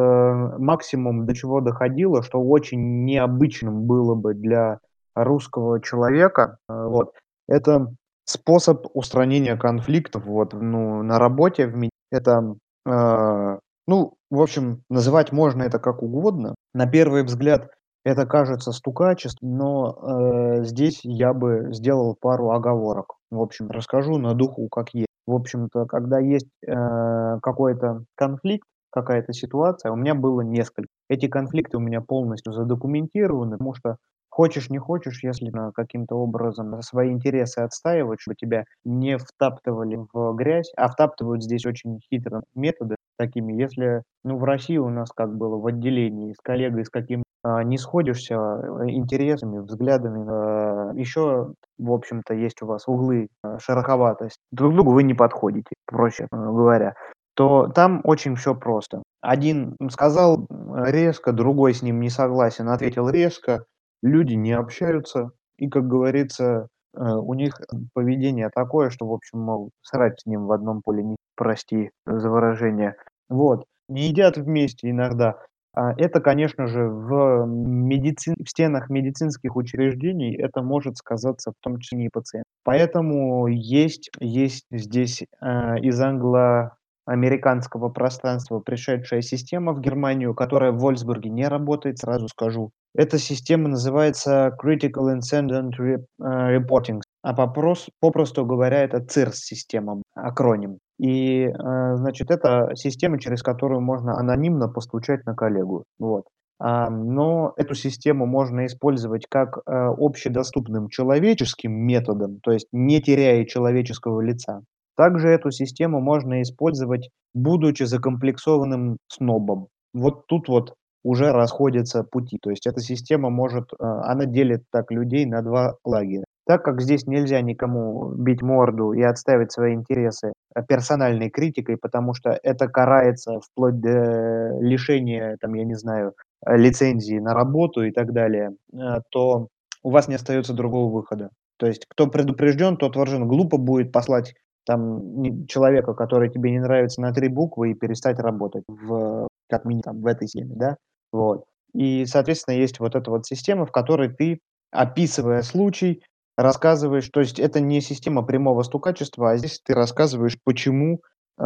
[SPEAKER 2] максимум до чего доходило, что очень необычным было бы для русского человека, э, вот, это способ устранения конфликтов вот, ну, на работе. В, это, э, ну, в общем, называть можно это как угодно. На первый взгляд это кажется стукачеством, но э, здесь я бы сделал пару оговорок. В общем, расскажу на духу как есть. В общем-то, когда есть э, какой-то конфликт, какая-то ситуация, у меня было несколько. Эти конфликты у меня полностью задокументированы, потому что хочешь не хочешь, если каким-то образом свои интересы отстаивать, чтобы тебя не втаптывали в грязь, а втаптывают здесь очень хитрым методы такими. Если, ну, в России у нас как было в отделении с коллегой, с каким а, не сходишься э, интересами, взглядами, а, еще, в общем-то, есть у вас углы а, шероховатость, друг другу вы не подходите, проще говоря то там очень все просто. Один сказал резко, другой с ним не согласен, ответил резко. Люди не общаются, и, как говорится, э, у них поведение такое, что, в общем, мол, срать с ним в одном поле, не прости за выражение. Вот. Не едят вместе иногда. А это, конечно же, в, медицин... в стенах медицинских учреждений это может сказаться в том числе и пациент. Поэтому есть, есть здесь э, из англо американского пространства пришедшая система в Германию, которая в Вольсбурге не работает, сразу скажу. Эта система называется Critical Incident э, Reporting, а попрос, попросту говоря, это CIRS-система, акроним. И, э, значит, это система, через которую можно анонимно постучать на коллегу. Вот. А, но эту систему можно использовать как э, общедоступным человеческим методом, то есть не теряя человеческого лица. Также эту систему можно использовать, будучи закомплексованным снобом. Вот тут вот уже расходятся пути. То есть эта система может, э, она делит так людей на два лагеря. Так как здесь нельзя никому бить морду и отставить свои интересы э, персональной критикой, потому что это карается вплоть до лишения, там, я не знаю, лицензии на работу и так далее, э, то у вас не остается другого выхода. То есть кто предупрежден, тот вооружен. Глупо будет послать там человека, который тебе не нравится на три буквы и перестать работать в, как минимум там, в этой теме, да, вот. И, соответственно, есть вот эта вот система, в которой ты, описывая случай, рассказываешь, то есть это не система прямого стукачества, а здесь ты рассказываешь, почему э,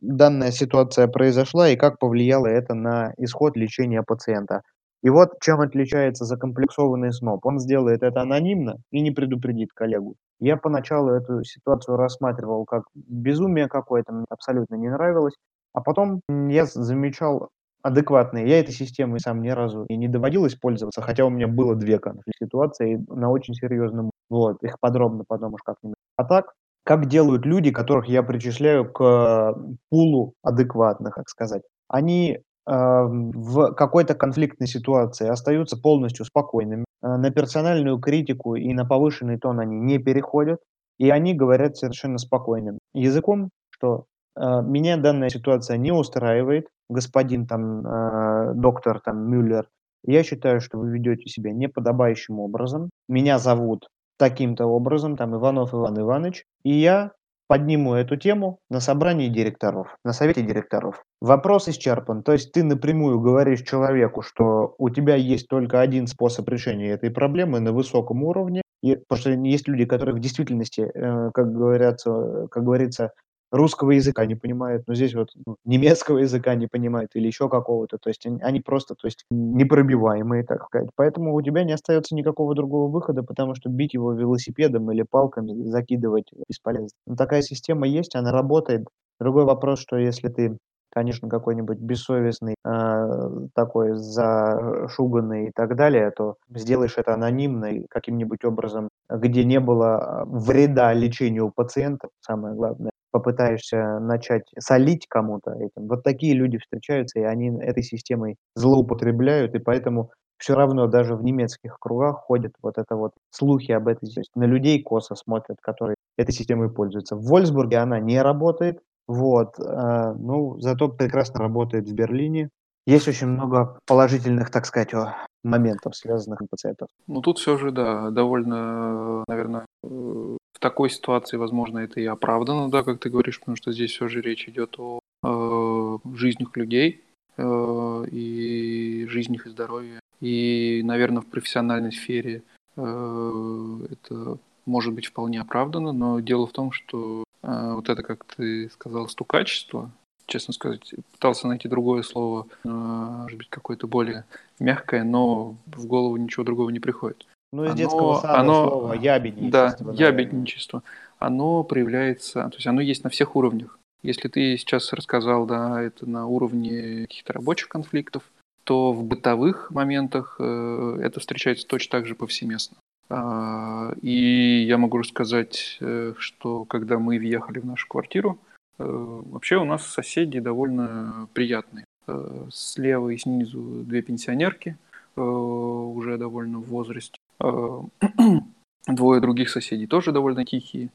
[SPEAKER 2] данная ситуация произошла и как повлияло это на исход лечения пациента. И вот чем отличается закомплексованный СНОП. Он сделает это анонимно и не предупредит коллегу. Я поначалу эту ситуацию рассматривал как безумие какое-то, мне абсолютно не нравилось. А потом я замечал адекватные. Я этой системой сам ни разу и не доводилось пользоваться, хотя у меня было две конфликт ситуации на очень серьезном. Вот, их подробно потом уж как-нибудь. А так, как делают люди, которых я причисляю к пулу адекватных, как сказать. Они в какой-то конфликтной ситуации остаются полностью спокойными. Э, на персональную критику и на повышенный тон они не переходят, и они говорят совершенно спокойным языком, что э, меня данная ситуация не устраивает, господин там э, доктор там Мюллер, я считаю, что вы ведете себя неподобающим образом. Меня зовут таким-то образом, там Иванов Иван Иванович, и я подниму эту тему на собрании директоров, на совете директоров. Вопрос исчерпан. То есть ты напрямую говоришь человеку, что у тебя есть только один способ решения этой проблемы на высоком уровне. И, потому что есть люди, которые в действительности, э, как, говорятся, как говорится, русского языка не понимают, но здесь вот ну, немецкого языка не понимают или еще какого-то. То есть они просто то есть, непробиваемые, так сказать. Поэтому у тебя не остается никакого другого выхода, потому что бить его велосипедом или палками, закидывать бесполезно. Но такая система есть, она работает. Другой вопрос, что если ты конечно, какой-нибудь бессовестный, э, такой зашуганный и так далее, то сделаешь это анонимно и каким-нибудь образом, где не было вреда лечению пациента, самое главное, попытаешься начать солить кому-то этим. Вот такие люди встречаются, и они этой системой злоупотребляют, и поэтому все равно даже в немецких кругах ходят вот это вот слухи об этой то есть на людей косо смотрят, которые этой системой пользуются. В Вольсбурге она не работает, вот, э, ну, зато прекрасно работает в Берлине. Есть очень много положительных, так сказать, моментов, связанных с пациентов.
[SPEAKER 1] Ну, тут все же, да, довольно, наверное, э, такой ситуации, возможно, это и оправдано, да, как ты говоришь, потому что здесь все же речь идет о э, жизнях людей э, и жизнях и здоровье. И, наверное, в профессиональной сфере э, это может быть вполне оправдано, но дело в том, что э, вот это, как ты сказал, стукачество, честно сказать, пытался найти другое слово, э, может быть, какое-то более мягкое, но в голову ничего другого не приходит.
[SPEAKER 2] Ну, из оно, детского сада оно, слово ябедничество.
[SPEAKER 1] Да, ябедничество. Оно проявляется, то есть оно есть на всех уровнях. Если ты сейчас рассказал, да, это на уровне каких-то рабочих конфликтов, то в бытовых моментах э, это встречается точно так же повсеместно. А, и я могу рассказать, э, что когда мы въехали в нашу квартиру, э, вообще у нас соседи довольно приятные. Э, слева и снизу две пенсионерки, уже довольно в возрасте. (clears throat) Двое других соседей тоже довольно тихие.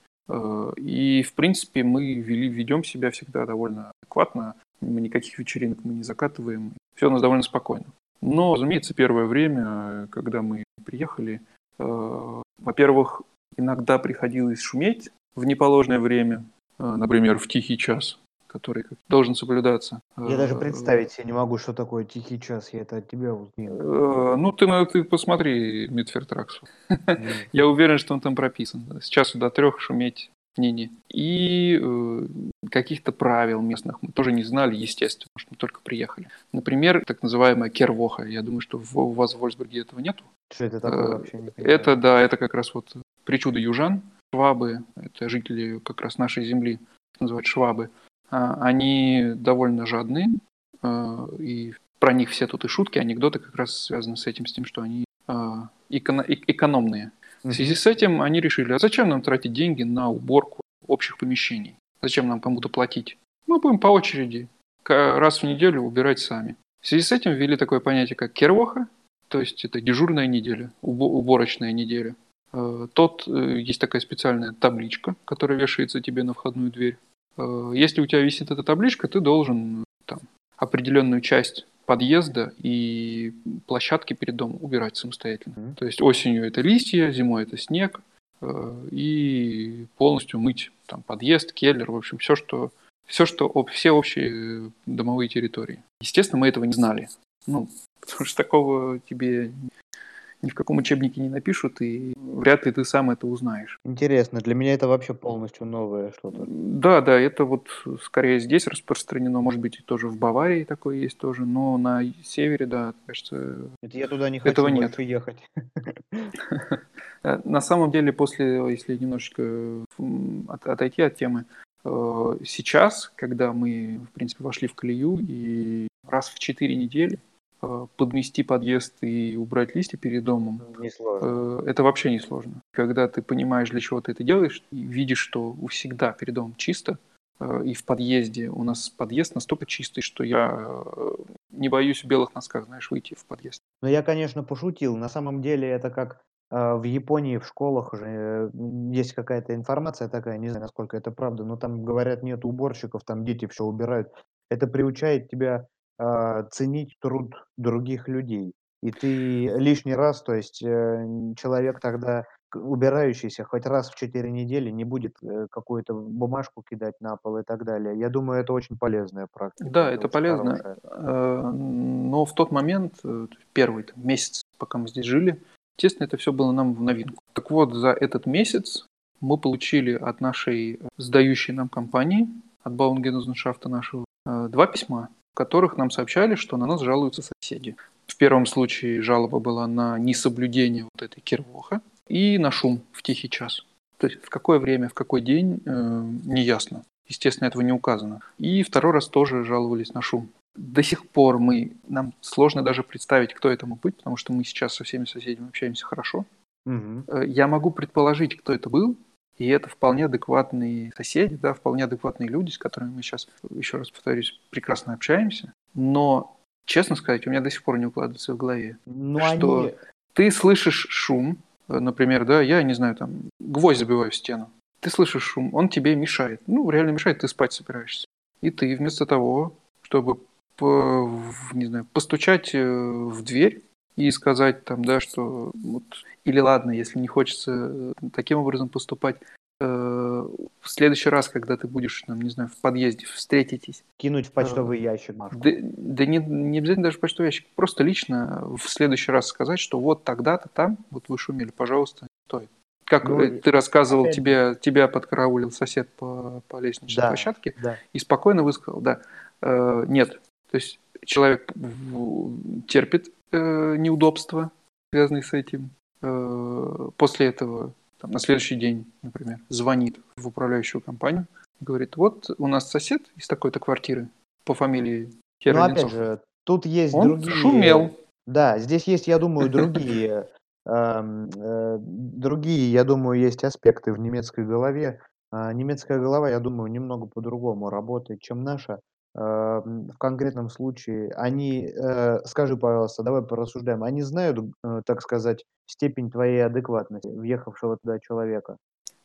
[SPEAKER 1] И, в принципе, мы вели, ведем себя всегда довольно адекватно. Мы никаких вечеринок мы не закатываем. Все у нас довольно спокойно. Но, разумеется, первое время, когда мы приехали, Э, во-первых, иногда приходилось шуметь в неположенное время, э, например, в тихий час, который должен соблюдаться.
[SPEAKER 2] Я даже э, представить себе не могу, что такое тихий час, я это от тебя узнал.
[SPEAKER 1] Ну, ты, ты посмотри Митфертраксу. (laughs) Я уверен, что он там прописан. С часу до трех шуметь не-не. И э, каких-то правил местных мы тоже не знали, естественно, потому что мы только приехали. Например, так называемая кервоха. Я думаю, что в, у вас в Вольсбурге этого нету.
[SPEAKER 2] Что это такое э, вообще? Не
[SPEAKER 1] это, да, это как раз вот причуда южан. Швабы, это жители как раз нашей земли, называют швабы. А, они довольно жадные, э, и про них все тут и шутки, анекдоты как раз связаны с этим, с тем, что они э, эко- экономные. В связи с этим они решили, а зачем нам тратить деньги на уборку общих помещений? Зачем нам кому-то платить? Мы будем по очереди раз в неделю убирать сами. В связи с этим ввели такое понятие, как кервоха, то есть это дежурная неделя, уборочная неделя. Э, тот э, есть такая специальная табличка, которая вешается тебе на входную дверь. Э, если у тебя висит эта табличка, ты должен там, определенную часть подъезда и площадки перед домом убирать самостоятельно. Mm-hmm. То есть осенью это листья, зимой это снег, э, и полностью мыть там подъезд, келлер, в общем, все, что все, что все общие домовые территории. Естественно, мы этого не знали. Ну, (laughs) потому что такого тебе ни в каком учебнике не напишут, и вряд ли ты сам это узнаешь.
[SPEAKER 2] Интересно, для меня это вообще полностью новое что-то.
[SPEAKER 1] Да, да, это вот скорее здесь распространено, может быть, и тоже в Баварии такое есть тоже, но на севере, да, кажется,
[SPEAKER 2] это я туда не хочу этого нет. ехать. (laughs)
[SPEAKER 1] Э, на самом деле, после, если немножечко отойти от темы, э, сейчас, когда мы, в принципе, вошли в колею и раз в четыре недели подмести подъезд и убрать листья перед домом,
[SPEAKER 2] Несложно.
[SPEAKER 1] Э, это вообще не сложно. Когда ты понимаешь, для чего ты это делаешь, и видишь, что всегда перед домом чисто, э, и в подъезде у нас подъезд настолько чистый, что я не боюсь в белых носках, знаешь, выйти в подъезд.
[SPEAKER 2] Ну, я, конечно, пошутил. На самом деле это как в Японии в школах уже есть какая-то информация такая, не знаю, насколько это правда, но там говорят, нет уборщиков, там дети все убирают. Это приучает тебя а, ценить труд других людей. И ты лишний раз, то есть э, человек тогда убирающийся хоть раз в 4 недели не будет э, какую-то бумажку кидать на пол и так далее. Я думаю, это очень полезная практика.
[SPEAKER 1] Да, это полезно. Хорошая. Э, но в тот момент, первый месяц, пока мы здесь жили, естественно, это все было нам в новинку. Так вот, за этот месяц мы получили от нашей сдающей нам компании, от Баунгенузеншафта нашего, два письма в которых нам сообщали, что на нас жалуются соседи. В первом случае жалоба была на несоблюдение вот этой кирвоха и на шум в тихий час. То есть в какое время, в какой день, э, неясно. Естественно, этого не указано. И второй раз тоже жаловались на шум. До сих пор мы, нам сложно даже представить, кто это мог быть, потому что мы сейчас со всеми соседями общаемся хорошо. Угу. Я могу предположить, кто это был, И это вполне адекватные соседи, да, вполне адекватные люди, с которыми мы сейчас, еще раз повторюсь, прекрасно общаемся. Но, честно сказать, у меня до сих пор не укладывается в голове,
[SPEAKER 2] Ну,
[SPEAKER 1] что
[SPEAKER 2] они...
[SPEAKER 1] ты слышишь шум, э, например, да, я не знаю, там, гвоздь забиваю в стену. Ты слышишь шум, он тебе мешает. Ну, реально мешает, ты спать собираешься. И ты вместо того, чтобы, по- не знаю, постучать э, в дверь и сказать там, да, что вот, или ладно, если не хочется э, таким образом поступать, э, в следующий раз, когда ты будешь, там, не знаю, в подъезде, встретитесь,
[SPEAKER 2] Кинуть в почтовый ящик. Машку.
[SPEAKER 1] да, да не, не обязательно даже почтовый ящик, просто лично в следующий раз сказать, что вот тогда-то там, вот вы шумели, пожалуйста, не стоит. Как
[SPEAKER 2] Ну,
[SPEAKER 1] э, ты рассказывал,
[SPEAKER 2] опять же.
[SPEAKER 1] тебе, тебя подкараулил сосед по, по лестничной
[SPEAKER 2] Да.
[SPEAKER 1] площадке,
[SPEAKER 2] Да.
[SPEAKER 1] и спокойно высказал, да, э, нет. То есть человек терпит э, неудобства, связанные с этим. Э, после этого, там, на следующий день, например, звонит в управляющую компанию, говорит, вот у нас сосед из такой-то квартиры по фамилии Херенецов.
[SPEAKER 2] опять же, тут есть
[SPEAKER 1] Он
[SPEAKER 2] другие...
[SPEAKER 1] шумел.
[SPEAKER 2] Да, здесь есть, я думаю, (laughs) другие, эм, э, другие, я думаю, есть аспекты в немецкой голове. А, Немецкая голова, я думаю, немного по-другому работает, чем наша. Эм, В конкретном случае они, э, скажи, пожалуйста, давай порассуждаем, они знают, э, так сказать, степень твоей адекватности, въехавшего туда человека?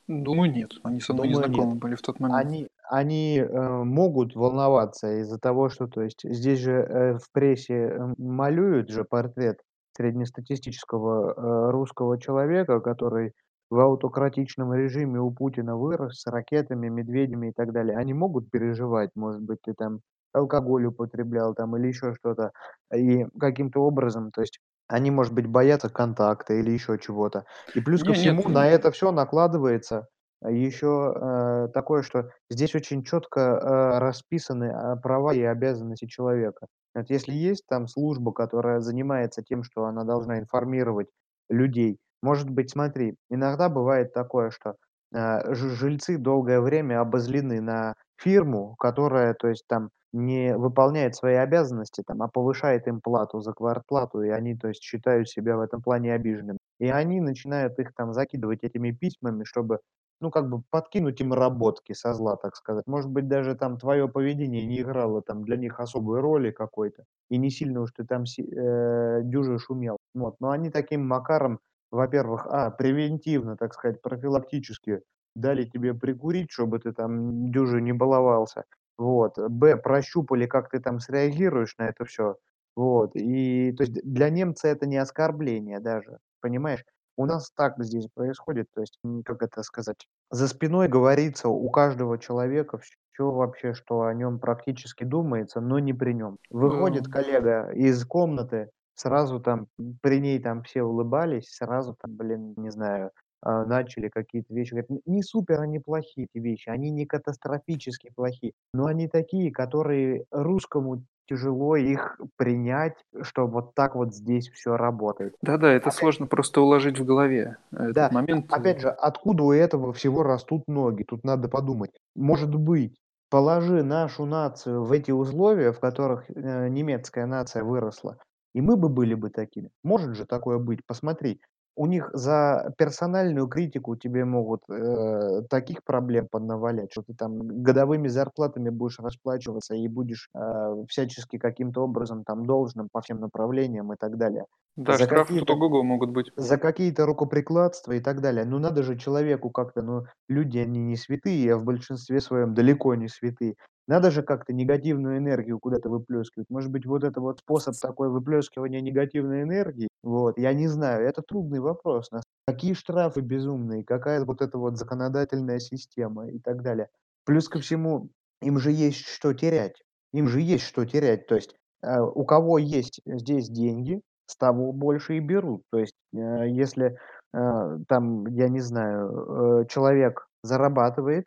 [SPEAKER 1] Думаю, нет. Они со мной не
[SPEAKER 2] Думаю, нет.
[SPEAKER 1] знакомы были в тот момент.
[SPEAKER 2] Они, они э, могут волноваться из-за того, что, то есть, здесь же э, в прессе малюют же портрет среднестатистического э, русского человека, который в аутократичном режиме у Путина вырос с ракетами, медведями и так далее. Они могут переживать, может быть, ты там алкоголь употреблял там или еще что-то, и каким-то образом, то есть, они, может быть, боятся контакта или еще чего-то. И плюс ко
[SPEAKER 1] Не, нет,
[SPEAKER 2] всему на это все накладывается еще э, такое, что здесь очень четко э, расписаны а, права и обязанности человека. Вот если есть там служба, которая занимается тем, что она должна информировать людей, может быть, смотри, иногда бывает такое, что э, жильцы долгое время обозлены на фирму, которая, то есть там не выполняет свои обязанности, там, а повышает им плату за квартплату, и они, то есть, считают себя в этом плане обиженными. И они начинают их там закидывать этими письмами, чтобы ну, как бы подкинуть им работки со зла, так сказать. Может быть, даже там твое поведение не играло там для них особой роли какой-то, и не сильно уж ты там си- э, дюже шумел. Вот. Но они таким макаром, во-первых, а, превентивно, так сказать, профилактически дали тебе прикурить, чтобы ты там дюже не баловался. Вот. Б, прощупали, как ты там среагируешь на это все. Вот. И то есть для немца это не оскорбление даже, понимаешь? У нас так здесь происходит, то есть, как это сказать, за спиной говорится у каждого человека все вообще, что о нем практически думается, но не при нем. Выходит коллега из комнаты, сразу там при ней там все улыбались, сразу там, блин, не знаю, а, начали какие-то вещи. Говорят, «Н- не супер они плохие, эти вещи, они не катастрофически плохие, но они такие, которые русскому тяжело их принять, что вот так вот здесь все работает.
[SPEAKER 1] Да-да, это сложно просто уложить в голове этот
[SPEAKER 2] Да,
[SPEAKER 1] момент.
[SPEAKER 2] опять же, откуда у этого всего растут ноги? Тут надо подумать. Может быть, положи нашу нацию в эти условия, в которых э, немецкая нация выросла, и мы бы были бы такими. Может же такое быть? Посмотри, у них за персональную критику тебе могут э, таких проблем поднавалять, что ты там годовыми зарплатами будешь расплачиваться и будешь э, всячески каким-то образом там должным по всем направлениям и так далее.
[SPEAKER 1] Да,
[SPEAKER 2] За
[SPEAKER 1] штрафы
[SPEAKER 2] какие-то
[SPEAKER 1] ого-го могут быть.
[SPEAKER 2] за какие-то рукоприкладства и так далее. Ну, надо же человеку как-то, ну, люди, они не святые, а в большинстве своем далеко не святые. Надо же как-то негативную энергию куда-то выплескивать. Может быть, вот это вот способ такой выплескивания негативной энергии, вот, я не знаю, это трудный вопрос. Какие штрафы безумные, какая вот эта вот законодательная система и так далее. Плюс ко всему, им же есть что терять. Им же есть что терять. То есть, э, у кого есть здесь деньги, с того больше и берут. То есть, э, если, э, там, я не знаю, э, человек зарабатывает,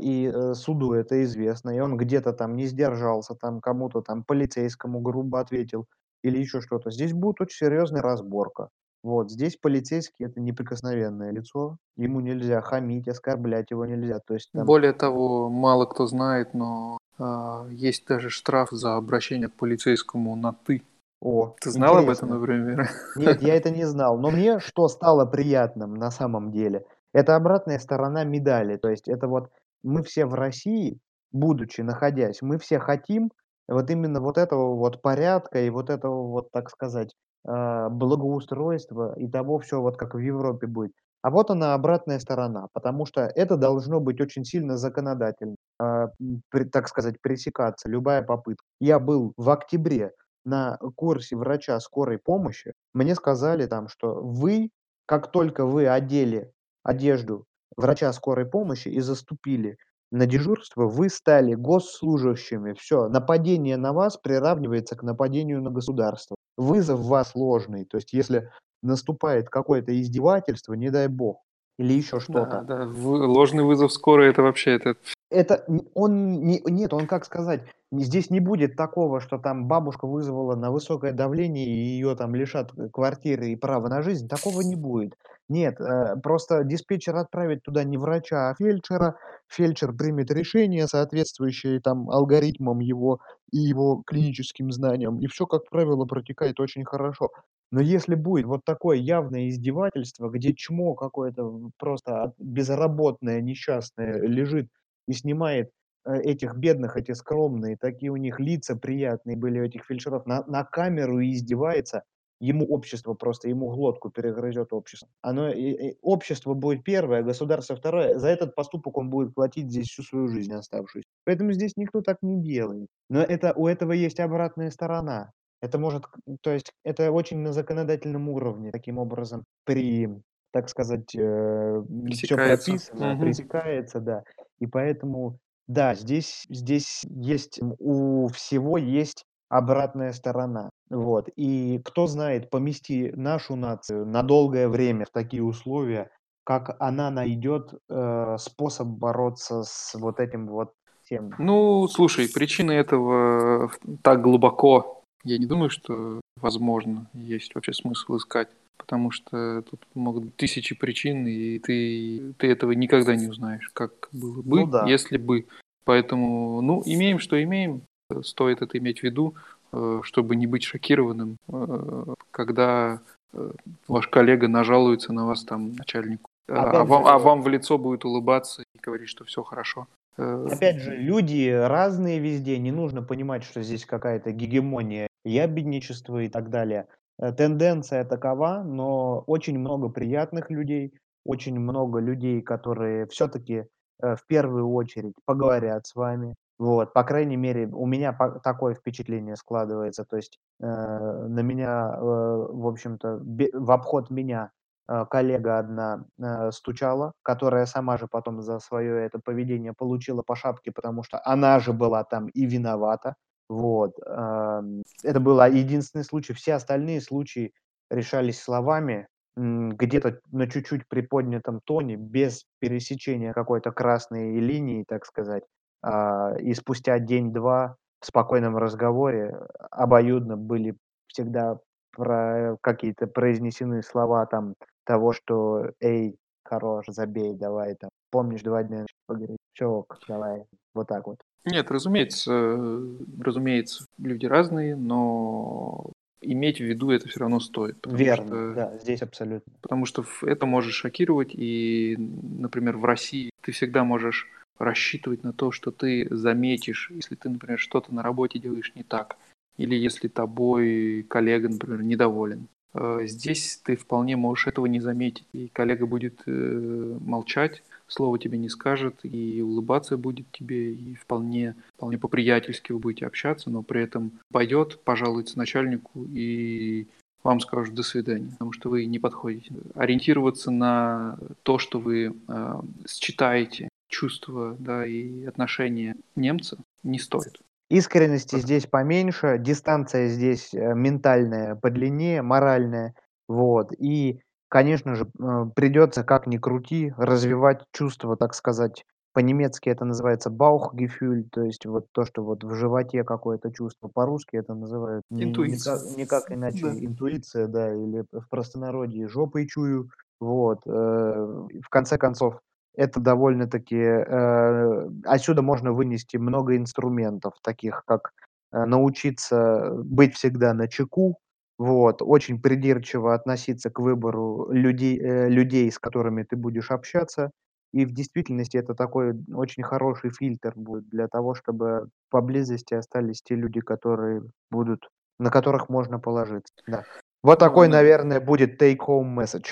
[SPEAKER 2] и, э, суду это известно, и он где-то там не сдержался, там кому-то там полицейскому грубо ответил или еще что-то, здесь будет очень серьезная разборка. Вот здесь полицейский- это неприкосновенное лицо, ему нельзя хамить, оскорблять его нельзя. То есть там
[SPEAKER 1] Более того, мало кто знает, но а, есть даже штраф за обращение к полицейскому на «ты».
[SPEAKER 2] О,
[SPEAKER 1] Ты знал об этом,
[SPEAKER 2] интересно.
[SPEAKER 1] например?
[SPEAKER 2] Нет, я (laughs) это не знал. Но мне что стало приятным на самом деле, Это обратная сторона медали. То есть это вот мы все в России, будучи, находясь, мы все хотим вот именно вот этого вот порядка и вот этого вот, так сказать, а, благоустройства и того всё, вот как в Европе будет. А вот она, обратная сторона, потому что это должно быть очень сильно законодательно, а, так сказать, пресекаться, любая попытка. Я был в октябре на курсе врача скорой помощи. Мне сказали там, что вы, как только вы одели одежду врача скорой помощи и заступили на дежурство, вы стали госслужащими. Всё, нападение на вас приравнивается к нападению на государство. Вызов вас ложный. То есть если наступает какое-то издевательство, не дай бог, или еще
[SPEAKER 1] Да,
[SPEAKER 2] что-то
[SPEAKER 1] да, вы ложный вызов скорой- это вообще, это
[SPEAKER 2] Это он не нет, он, как сказать, здесь не будет такого, что там бабушка вызвала на высокое давление и ее там лишат, э, квартиры и права на жизнь. Такого не будет. Нет, э, просто диспетчер отправит туда не врача, а фельдшера. Фельдшер примет решение, соответствующее там алгоритмам его и его клиническим знаниям, и всё, как правило, протекает очень хорошо. Но если будет вот такое явное издевательство, где чмо какое-то просто от безработное, несчастное лежит и снимает, э, этих бедных, эти скромные, такие у них лица приятные были, у этих фельдшеров, на на камеру и издевается, ему общество просто, ему глотку перегрызет общество. Оно и и общество будет первое, государство второе. За этот поступок он будет платить здесь всю свою жизнь оставшуюся. Поэтому здесь никто так не делает. Но это у этого есть обратная сторона. Это может то есть это очень на законодательном уровне таким образом при, так сказать, э,
[SPEAKER 1] Пресекается.
[SPEAKER 2] прописано,
[SPEAKER 1] Мгм.
[SPEAKER 2] пресекается, да. И поэтому, да, здесь здесь есть, у всего есть обратная сторона. Вот. И кто знает, помести нашу нацию на долгое время в такие условия, как она найдет, э, способ бороться с вот этим вот всем.
[SPEAKER 1] Ну, слушай, причины этого так глубоко, я не думаю, что возможно, есть вообще смысл искать. Потому что тут могут быть тысячи причин, и ты ты этого никогда не узнаешь, как было
[SPEAKER 2] Ну
[SPEAKER 1] бы,
[SPEAKER 2] да.
[SPEAKER 1] если бы. Поэтому, ну, имеем, что имеем. Стоит это иметь в виду, чтобы не быть шокированным, э, когда, э, ваш коллега нажалуется на вас там начальнику, а
[SPEAKER 2] Опять
[SPEAKER 1] вам а вам в лицо будет улыбаться и говорить, что всё хорошо. Э
[SPEAKER 2] опять же, люди разные везде. Не нужно понимать, что здесь какая-то гегемония, ябедничество и так далее. Э, тенденция такова, но очень много приятных людей, очень много людей, которые всё-таки, э, в первую очередь поговорят с вами. Вот. По крайней мере, у меня такое впечатление складывается. То есть, э, на меня, э, в общем-то, в обход меня, э, коллега одна, э, стучала, которая сама же потом за свое это поведение получила по шапке, потому что она же была там и виновата. Вот. Ам, это был, единственный случай. Все остальные случаи решались словами, где-то на чуть-чуть приподнятом тоне, без пересечения какой-то красной линии, так сказать. А, и спустя день-два в спокойном разговоре обоюдно были всегда про какие-то произнесены слова там того, что: "Эй, хорош, забей, давай там, помнишь, 2 дня всё ок, давай". Вот так вот.
[SPEAKER 1] Нет, разумеется, разумеется, люди разные, но иметь в виду это всё равно стоит,
[SPEAKER 2] Верно,
[SPEAKER 1] что
[SPEAKER 2] да, здесь абсолютно.
[SPEAKER 1] потому что это может шокировать. И, например, в России ты всегда можешь рассчитывать на то, что ты заметишь, если ты, например, что-то на работе делаешь не так, или если тобой коллега, например, недоволен. Э, здесь ты вполне можешь этого не заметить, и коллега будет, э, молчать, слова тебе не скажет, и улыбаться будет тебе, и вполне вполне по-приятельски вы будете общаться, но при этом пойдет, пожалуется начальнику, и вам скажут: "До свидания", потому что вы не подходите. Ориентироваться на то, что вы, а, считаете чувства, да, и отношения немца, не стоит.
[SPEAKER 2] Искренности
[SPEAKER 1] Пот
[SPEAKER 2] здесь поменьше, дистанция здесь, э, ментальная подлиннее, моральная. Вот. И, конечно же, э, придется, как ни крути, развивать чувства, так сказать. По-немецки это называется Bauchgefühl, то есть вот то, что вот в животе какое-то чувство. По-русски это называют
[SPEAKER 1] Интуиция.
[SPEAKER 2] никак никак иначе
[SPEAKER 1] Да.
[SPEAKER 2] интуиция, да, или в простонародье жопой чую. Вот. Э, в конце концов, это довольно-таки, э, отсюда можно вынести много инструментов, таких как, э, научиться быть всегда начеку, Вот, очень придирчиво относиться к выбору людей, э, людей, с которыми ты будешь общаться. И в действительности это такой очень хороший фильтр будет для того, чтобы поблизости остались те люди, которые будут на которых можно положиться. Да. Вот
[SPEAKER 1] Ну,
[SPEAKER 2] такой,
[SPEAKER 1] на-
[SPEAKER 2] наверное, будет take home message.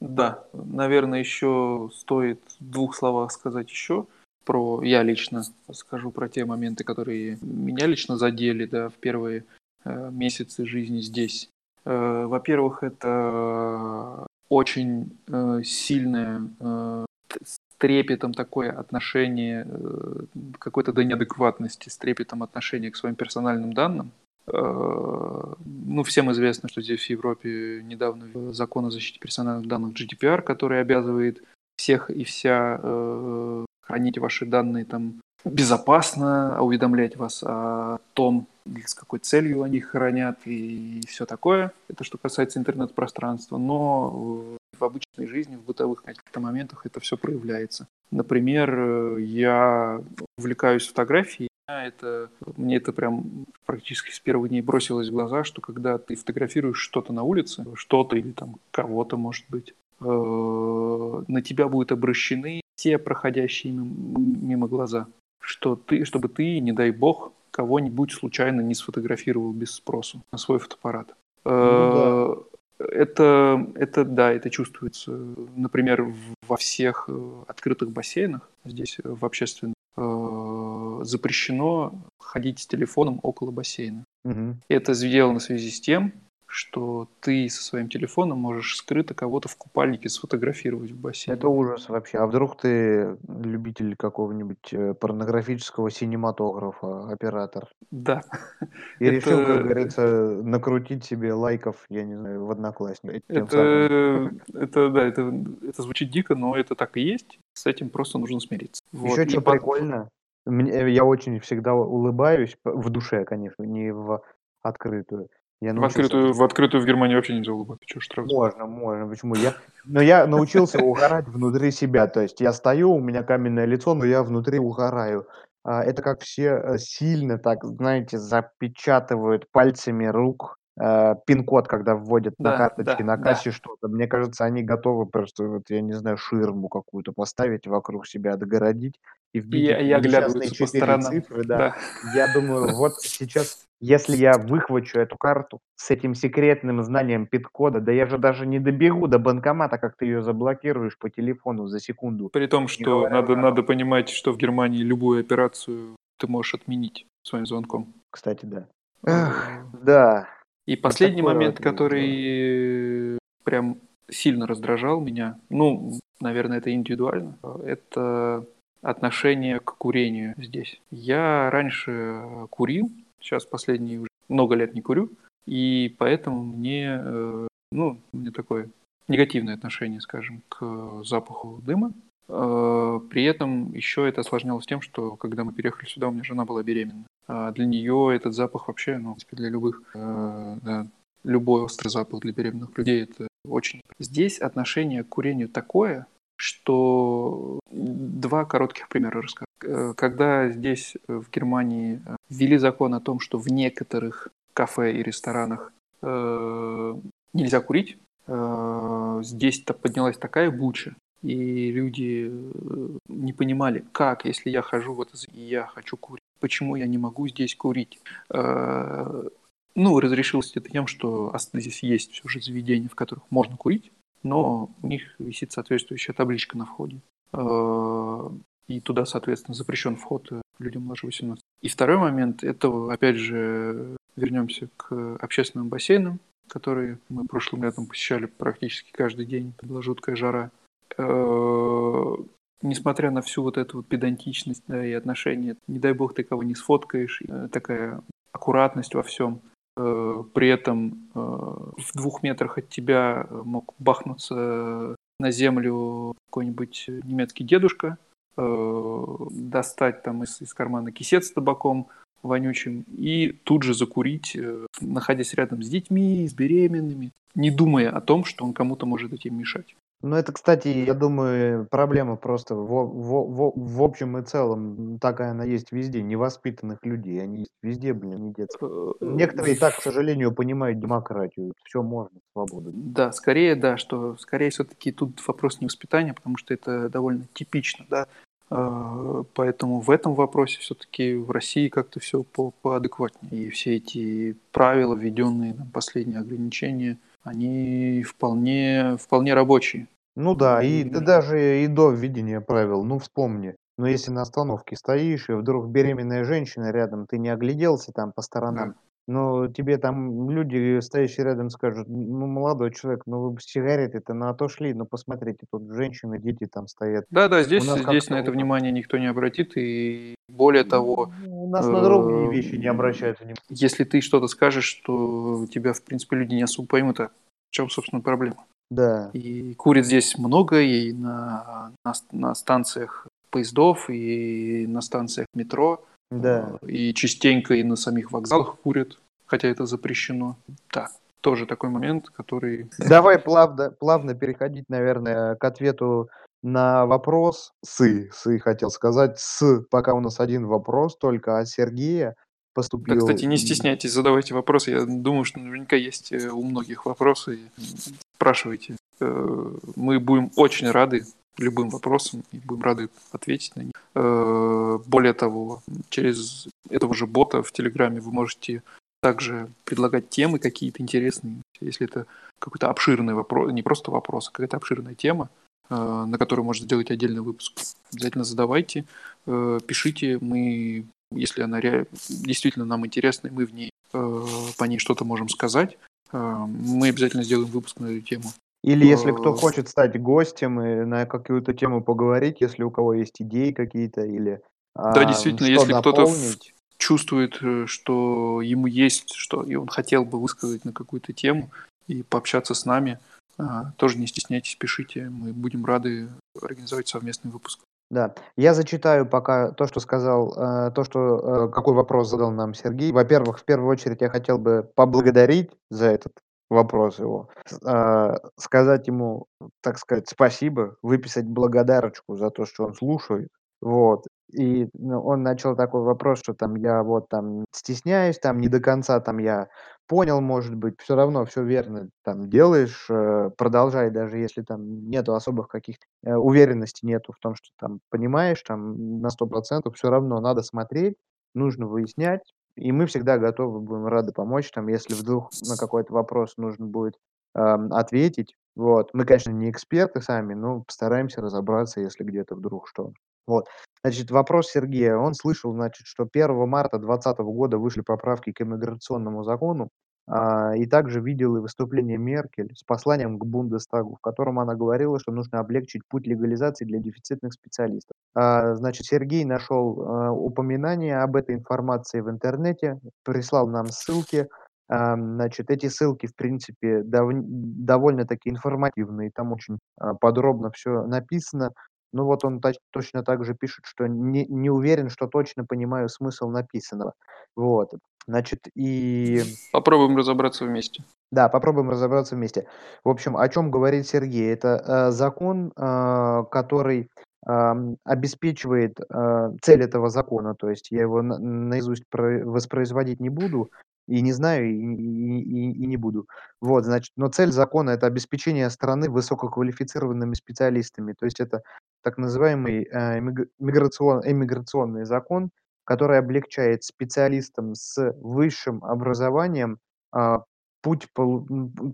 [SPEAKER 1] Да, наверное, еще стоит в двух словах сказать еще про, я лично скажу про те моменты, которые меня лично задели, да, в первые э, месяцы жизни здесь. Э, во-первых, это очень э, сильное, э, с трепетом такое отношение, э, какой-то до неадекватности, с трепетом отношения к своим персональным данным. Э, ну, всем известно, что здесь в Европе недавно закон о защите персональных данных GDPR, который обязывает всех и вся э, хранить ваши данные там безопасно, уведомлять вас о том, с какой целью они хранят и все такое. Это что касается интернет-пространства. Но в обычной жизни, в бытовых каких-то моментах это все проявляется. Например, я увлекаюсь фотографией, это, мне это прям практически с первых дней бросилось в глаза, что когда ты фотографируешь что-то на улице, что-то или там кого-то, может быть, э, на тебя будут обращены все проходящие мимо, мимо глаза, что ты, чтобы ты, не дай бог, кого-нибудь случайно не сфотографировал без спросу на свой фотоаппарат.
[SPEAKER 2] Ну,
[SPEAKER 1] да. Это, это, да, это чувствуется, например, во всех открытых бассейнах, здесь в общественных, запрещено ходить с телефоном около бассейна.
[SPEAKER 2] Угу.
[SPEAKER 1] Это сделано в связи с тем, что ты со своим телефоном можешь скрыто кого-то в купальнике сфотографировать в бассейне.
[SPEAKER 2] Это ужас вообще. А вдруг ты любитель какого-нибудь э, порнографического синематографа, оператор?
[SPEAKER 1] Да.
[SPEAKER 2] И это... решил, как говорится, накрутить себе лайков, я не знаю, в одноклассниках.
[SPEAKER 1] Это, это, да, это, это звучит дико, но это так и есть. С этим просто нужно смириться.
[SPEAKER 2] Еще вот. что и прикольно, мне, я очень всегда улыбаюсь, в душе, конечно, не в открытую.
[SPEAKER 1] Я в, открытую, в открытую в Германии вообще нельзя улыбаться. Чего штраф?
[SPEAKER 2] Можно, можно. Почему? Я, но я научился угорать внутри себя. То есть я стою, у меня каменное лицо, но я внутри угораю. Это как все сильно так, знаете, запечатывают пальцами рук э, пин-код, когда вводят
[SPEAKER 1] Да,
[SPEAKER 2] на карточке,
[SPEAKER 1] да,
[SPEAKER 2] на кассе что-то. Мне кажется, они готовы просто, вот, я не знаю, ширму какую-то поставить вокруг себя, отгородить и вбить
[SPEAKER 1] И, и оглядываются по сторонам.
[SPEAKER 2] цифры, да.
[SPEAKER 1] Да.
[SPEAKER 2] Я думаю, вот сейчас, если я выхвачу эту карту с этим секретным знанием пин-кода, да я же даже не добегу до банкомата, как ты ее заблокируешь по телефону за секунду.
[SPEAKER 1] При том, что надо, надо понимать, что в Германии любую операцию ты можешь отменить своим звонком.
[SPEAKER 2] Кстати, да. Эх, да.
[SPEAKER 1] И последний
[SPEAKER 2] такое
[SPEAKER 1] момент, который прям сильно раздражал меня, ну, наверное, это индивидуально, это отношение к курению здесь. Я раньше курил, сейчас последние уже много лет не курю, и поэтому мне, э, ну, мне такое негативное отношение, скажем, к запаху дыма. Э, При этом еще это осложнялось тем, что когда мы переехали сюда, у меня жена была беременна. А для нее этот запах вообще, ну, для любых, э, да, любой острый запах для беременных людей это очень. Здесь отношение к курению такое, что два коротких примера расскажу. Э, Когда здесь в Германии ввели закон о том, что в некоторых кафе и ресторанах нельзя курить, здесь-то поднялась такая буча, и люди э, не понимали, как, если я хожу вот и я хочу курить, почему я не могу здесь курить. Э, ну, разрешилось это тем, что здесь есть все же заведения, в которых можно курить, но у них висит соответствующая табличка на входе. Э, И туда, соответственно, запрещен вход людям младше 18. И второй момент, это, опять же, вернемся к общественным бассейнам, которые мы прошлым летом посещали практически каждый день. Была жуткая жара. Э, Несмотря на всю вот эту вот педантичность да, и отношения, не дай бог ты кого не сфоткаешь, э, такая аккуратность во всем, Э, при этом в двух метрах от тебя мог бахнуться на землю какой-нибудь немецкий дедушка, достать там из, из кармана кисет с табаком вонючим и тут же закурить, находясь рядом с детьми, с беременными, не думая о том, что он кому-то может этим мешать.
[SPEAKER 2] Ну, это, кстати, я думаю, проблема просто во во во в общем и целом, такая она есть везде. Невоспитанных людей, они есть везде, блин, не детские.
[SPEAKER 1] Э,
[SPEAKER 2] Некоторые и так, к
[SPEAKER 1] в
[SPEAKER 2] сожалению, понимают демократию. Всё можно, свободу.
[SPEAKER 1] Да, скорее, да, что скорее всё-таки тут вопрос не воспитания, потому что это довольно типично, да. А, поэтому в этом вопросе всё-таки в России как-то всё по поадекватнее. И все эти правила, введённые, там, последние ограничения, они вполне вполне рабочие.
[SPEAKER 2] Ну да, и да
[SPEAKER 1] И
[SPEAKER 2] даже и до введения правил, ну, вспомни. Ну, если на остановке стоишь, и вдруг беременная женщина рядом, ты не огляделся там по
[SPEAKER 1] Да.
[SPEAKER 2] Но тебе там люди, стоящие рядом, скажут: "Ну, молодой человек, ну, вы бы с сигаретой-то на то шли, ну, посмотрите, тут женщины, дети там стоят".
[SPEAKER 1] Да-да,
[SPEAKER 2] У
[SPEAKER 1] здесь
[SPEAKER 2] нас
[SPEAKER 1] здесь
[SPEAKER 2] как-то
[SPEAKER 1] на это
[SPEAKER 2] вот
[SPEAKER 1] внимание никто не обратит. И более того,
[SPEAKER 2] Ну, у нас на другие вещи не обращают внимания.
[SPEAKER 1] если ты что-то скажешь, что тебя, в принципе, люди не особо поймут, а в чём, собственно, проблема?
[SPEAKER 2] Да.
[SPEAKER 1] И курят здесь много, и на на на станциях поездов, и на станциях метро,
[SPEAKER 2] Да.
[SPEAKER 1] э, и частенько и на самих вокзалах курят, хотя это запрещено. Да, тоже такой момент, который
[SPEAKER 2] Давай плавно плавно переходить, наверное, к ответу на вопрос сы сы хотел сказать, с пока у нас 1 вопрос только от Сергея
[SPEAKER 1] Да, кстати,
[SPEAKER 2] поступил,
[SPEAKER 1] не стесняйтесь, задавайте вопросы. Я думаю, что наверняка есть, э, у многих вопросы. Спрашивайте. Э, мы будем очень рады любым вопросам и будем рады ответить на них. Э, более того, через этого же бота в "Телеграме" вы можете также предлагать темы какие-то интересные. Если это какой-то обширный вопро не просто вопрос, а какая-то обширная тема, э, на которую можно сделать отдельный выпуск. Обязательно задавайте, э, пишите. Мы, если она действительно нам интересна, мы в ней, по ней что-то можем сказать, мы обязательно сделаем выпуск на эту тему.
[SPEAKER 2] Или если кто
[SPEAKER 1] Э
[SPEAKER 2] хочет стать гостем и на какую-то тему поговорить, если у кого есть идеи какие-то или,
[SPEAKER 1] Да,
[SPEAKER 2] ам,
[SPEAKER 1] действительно, если кто-то чувствует, э, что ему есть что, и он хотел бы высказать на какую-то тему и пообщаться с нами, а, тоже не стесняйтесь, пишите. Мы будем рады организовать совместный выпуск.
[SPEAKER 2] Да, я зачитаю пока то, что сказал, э, то, что, какой вопрос задал нам Сергей. Во-первых, в первую очередь я хотел бы поблагодарить за этот вопрос его, а, сказать ему, так сказать, спасибо, выписать благодарочку за то, что он слушает. Вот. И, ну, он начал такой вопрос, что там я вот там стесняюсь, там не до конца там я понял, может быть. Всё равно всё верно там делаешь, э, продолжай, даже если там нету особых каких-то, э, уверенности нету в том, что там понимаешь там на 100 %, всё равно надо смотреть, нужно выяснять. И мы всегда готовы будем рады помочь, там, если вдруг на какой-то вопрос нужно будет, ам, ответить. Вот. Мы, конечно, не эксперты сами, но постараемся разобраться, если где-то вдруг что. Вот. Значит, вопрос Сергея. Он слышал, значит, что 1 марта 2020 года вышли поправки к иммиграционному закону, а, и также видел и выступление Меркель с посланием к Бундестагу, в котором она говорила, что нужно облегчить путь легализации для дефицитных специалистов. А, значит, Сергей нашел, а, упоминание об этой информации в интернете, прислал нам ссылки. Ам, значит, эти ссылки, в принципе, давн довольно-таки информативные, там очень, а, подробно всё написано. Но вот он точно так же пишет, что не не уверен, что точно понимаю смысл написанного. Вот. Значит, и
[SPEAKER 1] Попробуем разобраться вместе.
[SPEAKER 2] Да, попробуем разобраться вместе. В общем, о чём говорит Сергей. Это, э, закон, а, который, ам, обеспечивает, а, цель этого закона. То есть я его на наизусть про воспроизводить не буду, и не знаю, и и и не буду. Вот, значит, но цель закона- это обеспечение страны высококвалифицированными специалистами. То есть это так называемый, э, эмиг миграцион эмиграционный закон, который облегчает специалистам с высшим образованием, а, путь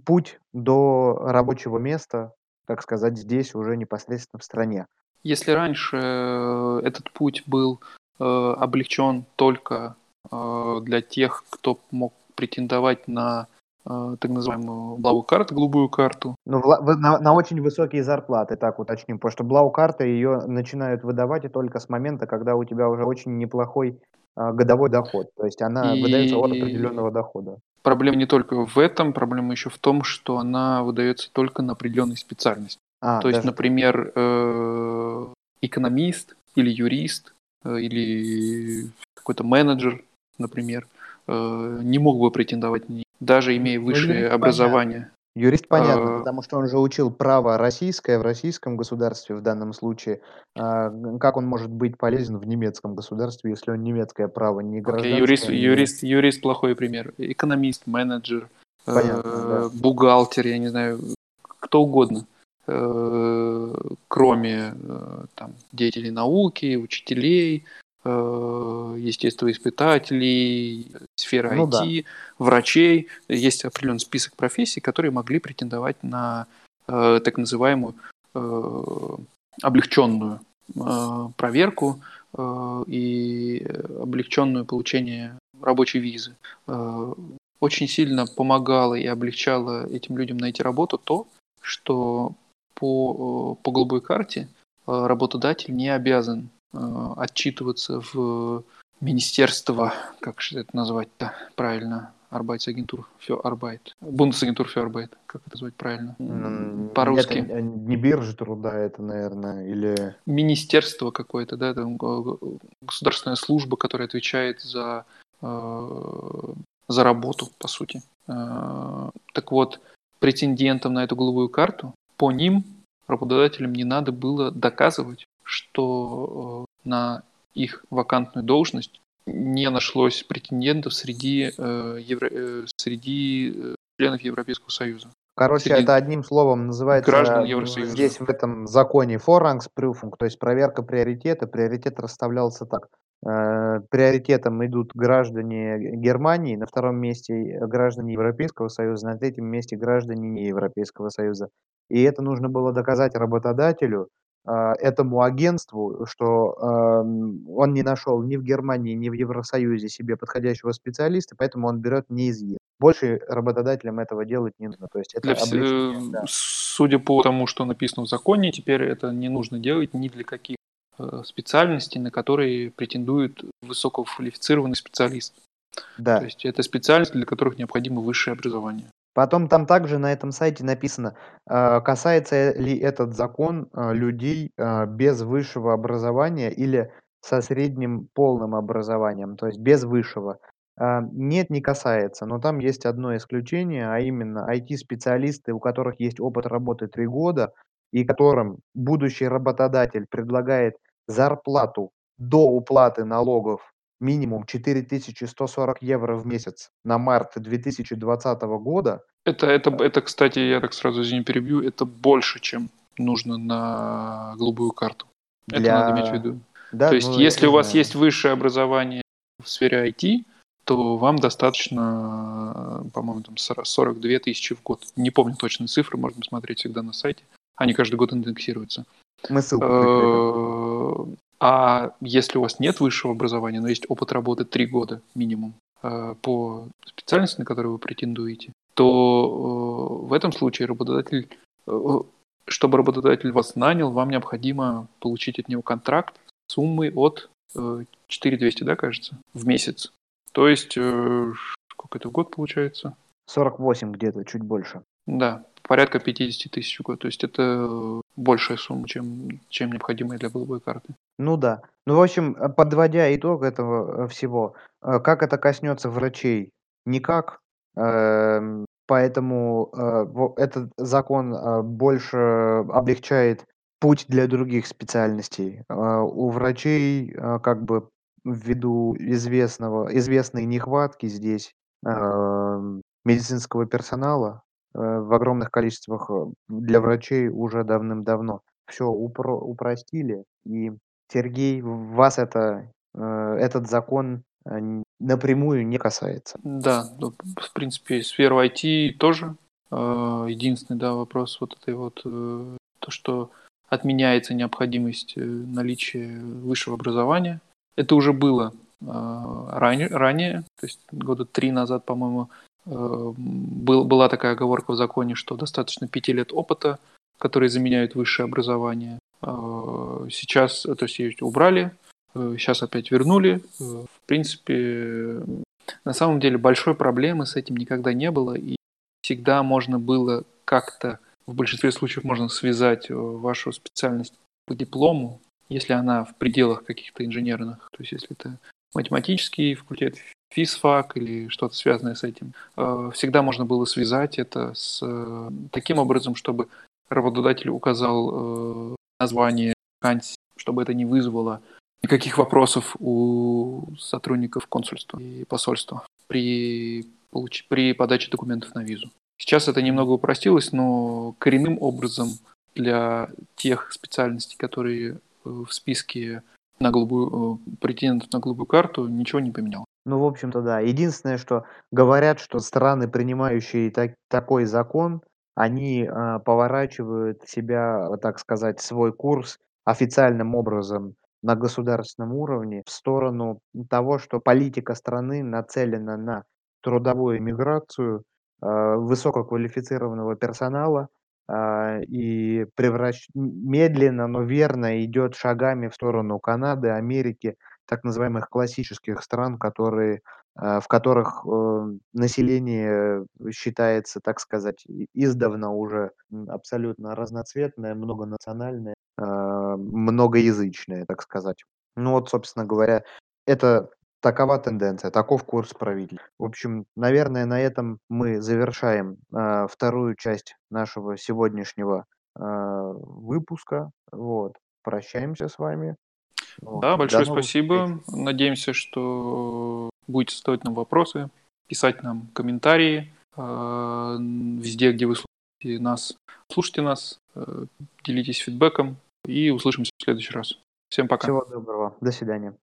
[SPEAKER 2] путь до рабочего места, так сказать, здесь уже непосредственно в стране.
[SPEAKER 1] Если раньше, э, этот путь был, э, облегчен только, э, для тех, кто мог претендовать на, так называемую блау-карту, голубую карту.
[SPEAKER 2] Ну, на на очень высокие зарплаты, так уточним. Потому что блау-карта, её начинают выдавать и только с момента, когда у тебя уже очень неплохой, а, годовой доход. То есть она выдается от
[SPEAKER 1] И
[SPEAKER 2] определенного дохода.
[SPEAKER 1] проблема не только в этом, проблема еще в том, что она выдается только на определенные специальности.
[SPEAKER 2] А,
[SPEAKER 1] То есть,
[SPEAKER 2] даже так.
[SPEAKER 1] например, э, экономист или юрист, э, или какой-то менеджер, например, э, не мог бы претендовать даже имея
[SPEAKER 2] Ну,
[SPEAKER 1] высшее
[SPEAKER 2] понятно.
[SPEAKER 1] образование.
[SPEAKER 2] Юрист понятно, э, потому что он же учил право российское в российском государстве в данном случае. А, как он может быть полезен в немецком государстве, если он немецкое право не гражданское? Okay,
[SPEAKER 1] юрист, не... юрист, юрист плохой пример. Экономист, менеджер, Понятно, э, да. бухгалтер, я не знаю, кто угодно, э, кроме там, деятелей науки, учителей, естествоиспытателей, сферы ну, IT, да. врачей. Есть определенный список профессий, которые могли претендовать на э, так называемую э, облегченную э, проверку э, и облегченную получение рабочей визы. Э, очень сильно помогало и облегчало этим людям найти работу то, что по, э, по голубой карте э, работодатель не обязан Э, отчитываться в министерство, как же это назвать-то правильно, Arbeitsagentur für Arbeit, Bundesagentur für Arbeit, как это назвать правильно, по-русски.
[SPEAKER 2] Это не биржа труда, это, наверное, или...
[SPEAKER 1] Министерство какое-то, да, там, государственная служба, которая отвечает за, э, за работу, по сути. Э, так вот, претендентам на эту голубую карту, по ним работодателям не надо было доказывать, что э, на их вакантную должность не нашлось претендентов среди, э, евро, э, среди э, членов Европейского Союза.
[SPEAKER 2] Короче, среди это одним словом называется граждан Евросоюза. здесь в этом законе Vorrangsprüfung, то есть проверка приоритета. Приоритет расставлялся так. Э, приоритетом идут граждане Германии, на втором месте граждане Европейского Союза, на третьем месте граждане не Европейского Союза. И это нужно было доказать работодателю, этому агентству, что он не нашел ни в Германии, ни в Евросоюзе себе подходящего специалиста, поэтому он берет не из ЕС. Больше работодателям этого делать не нужно. То есть это
[SPEAKER 1] для, э, да. Судя по тому, что написано в законе, теперь это не нужно делать ни для каких э, специальностей, на которые претендует высококвалифицированный специалист. Да. То есть это специальности, для которых необходимо высшее образование.
[SPEAKER 2] Потом там также на этом сайте написано, э, касается ли этот закон э, людей э, без высшего образования или со средним полным образованием, то есть без высшего. Нет, не касается, но там есть одно исключение, а именно IT-специалисты, у которых есть опыт работы три года, и которым будущий работодатель предлагает зарплату до уплаты налогов минимум 4140 евро в месяц на март 2020 года.
[SPEAKER 1] Это, это, это, кстати, я так сразу извини, перебью, это больше, чем нужно на голубую карту. Для... Это надо иметь в виду. Да, То есть, ну, если у вас знаю. есть высшее образование в сфере IT, то вам достаточно, по-моему, там 42 тысячи в год. Не помню точные цифры, можно смотреть всегда на сайте. Они каждый год индексируются. Мы ссылку э, а если у вас нет высшего образования, но есть опыт работы три года минимум э, по специальности, на которую вы претендуете, то э, в этом случае работодатель, э, чтобы работодатель вас нанял, вам необходимо получить от него контракт суммой от 4200, да, кажется, в месяц. То есть, сколько это в год получается?
[SPEAKER 2] 48 где-то, чуть больше.
[SPEAKER 1] Да, порядка 50 тысяч в год. То есть это большая сумма, чем, чем необходимая для голубой карты.
[SPEAKER 2] Ну да. Ну, в общем, э, подводя итог этого э, всего, э, как это коснется врачей? Никак. Эм, поэтому этот закон больше облегчает путь для других специальностей. У врачей как бы ввиду известного, известной нехватки здесь эм, медицинского персонала в огромных количествах для врачей уже давным-давно все упро- упростили и Сергей, вас это, э, этот закон э, напрямую не касается.
[SPEAKER 1] Да, ну, в принципе, сферу IT тоже. Э, единственный, да, вопрос вот этой вот, то, что отменяется необходимость наличия высшего образования. Это уже было ранее, ранее то есть года три назад, по-моему, был, была такая оговорка в законе, что достаточно пяти лет опыта, которые заменяют высшее образование. А, сейчас, то есть убрали, сейчас э, опять вернули. Э, в принципе, на самом деле большой проблемы с этим никогда не было, и всегда можно было как-то, в большинстве случаев можно связать э, вашу специальность по диплому, если она в пределах каких-то инженерных, то есть если это математический факультет, физфак или что-то связанное с этим. Э, всегда можно было связать это с э, таким образом, чтобы работодатель указал э, название вакансии, чтобы это не вызвало никаких вопросов у сотрудников консульства и посольства при, получ... при подаче документов на визу. Сейчас это немного упростилось, но коренным образом для тех специальностей, которые в списке на голубую, претендентов на голубую карту, ничего не поменял.
[SPEAKER 2] Ну, в общем-то, да. Единственное, что говорят, что страны, принимающие так, такой закон, они э, поворачивают себя, так сказать, свой курс официальным образом на государственном уровне в сторону того, что политика страны нацелена на трудовую миграцию э, высококвалифицированного персонала э, и превращ... медленно, но верно идет шагами в сторону Канады, Америки, так называемых классических стран, которые, э, в которых э, население считается, так сказать, издавна уже абсолютно разноцветное, многонациональное, э, многоязычное, так сказать. Ну вот, собственно говоря, это такова тенденция, таков курс правительства. В общем, наверное, на этом мы завершаем э, вторую часть нашего сегодняшнего э, выпуска. Вот. Прощаемся с вами.
[SPEAKER 1] Вот. Да, большое спасибо. Встреч. Надеемся, что будете задавать нам вопросы, писать нам комментарии э, везде, где вы слушаете нас. Слушайте нас, э, делитесь фидбэком и услышимся в следующий раз. Всем пока.
[SPEAKER 2] Всего доброго. До свидания.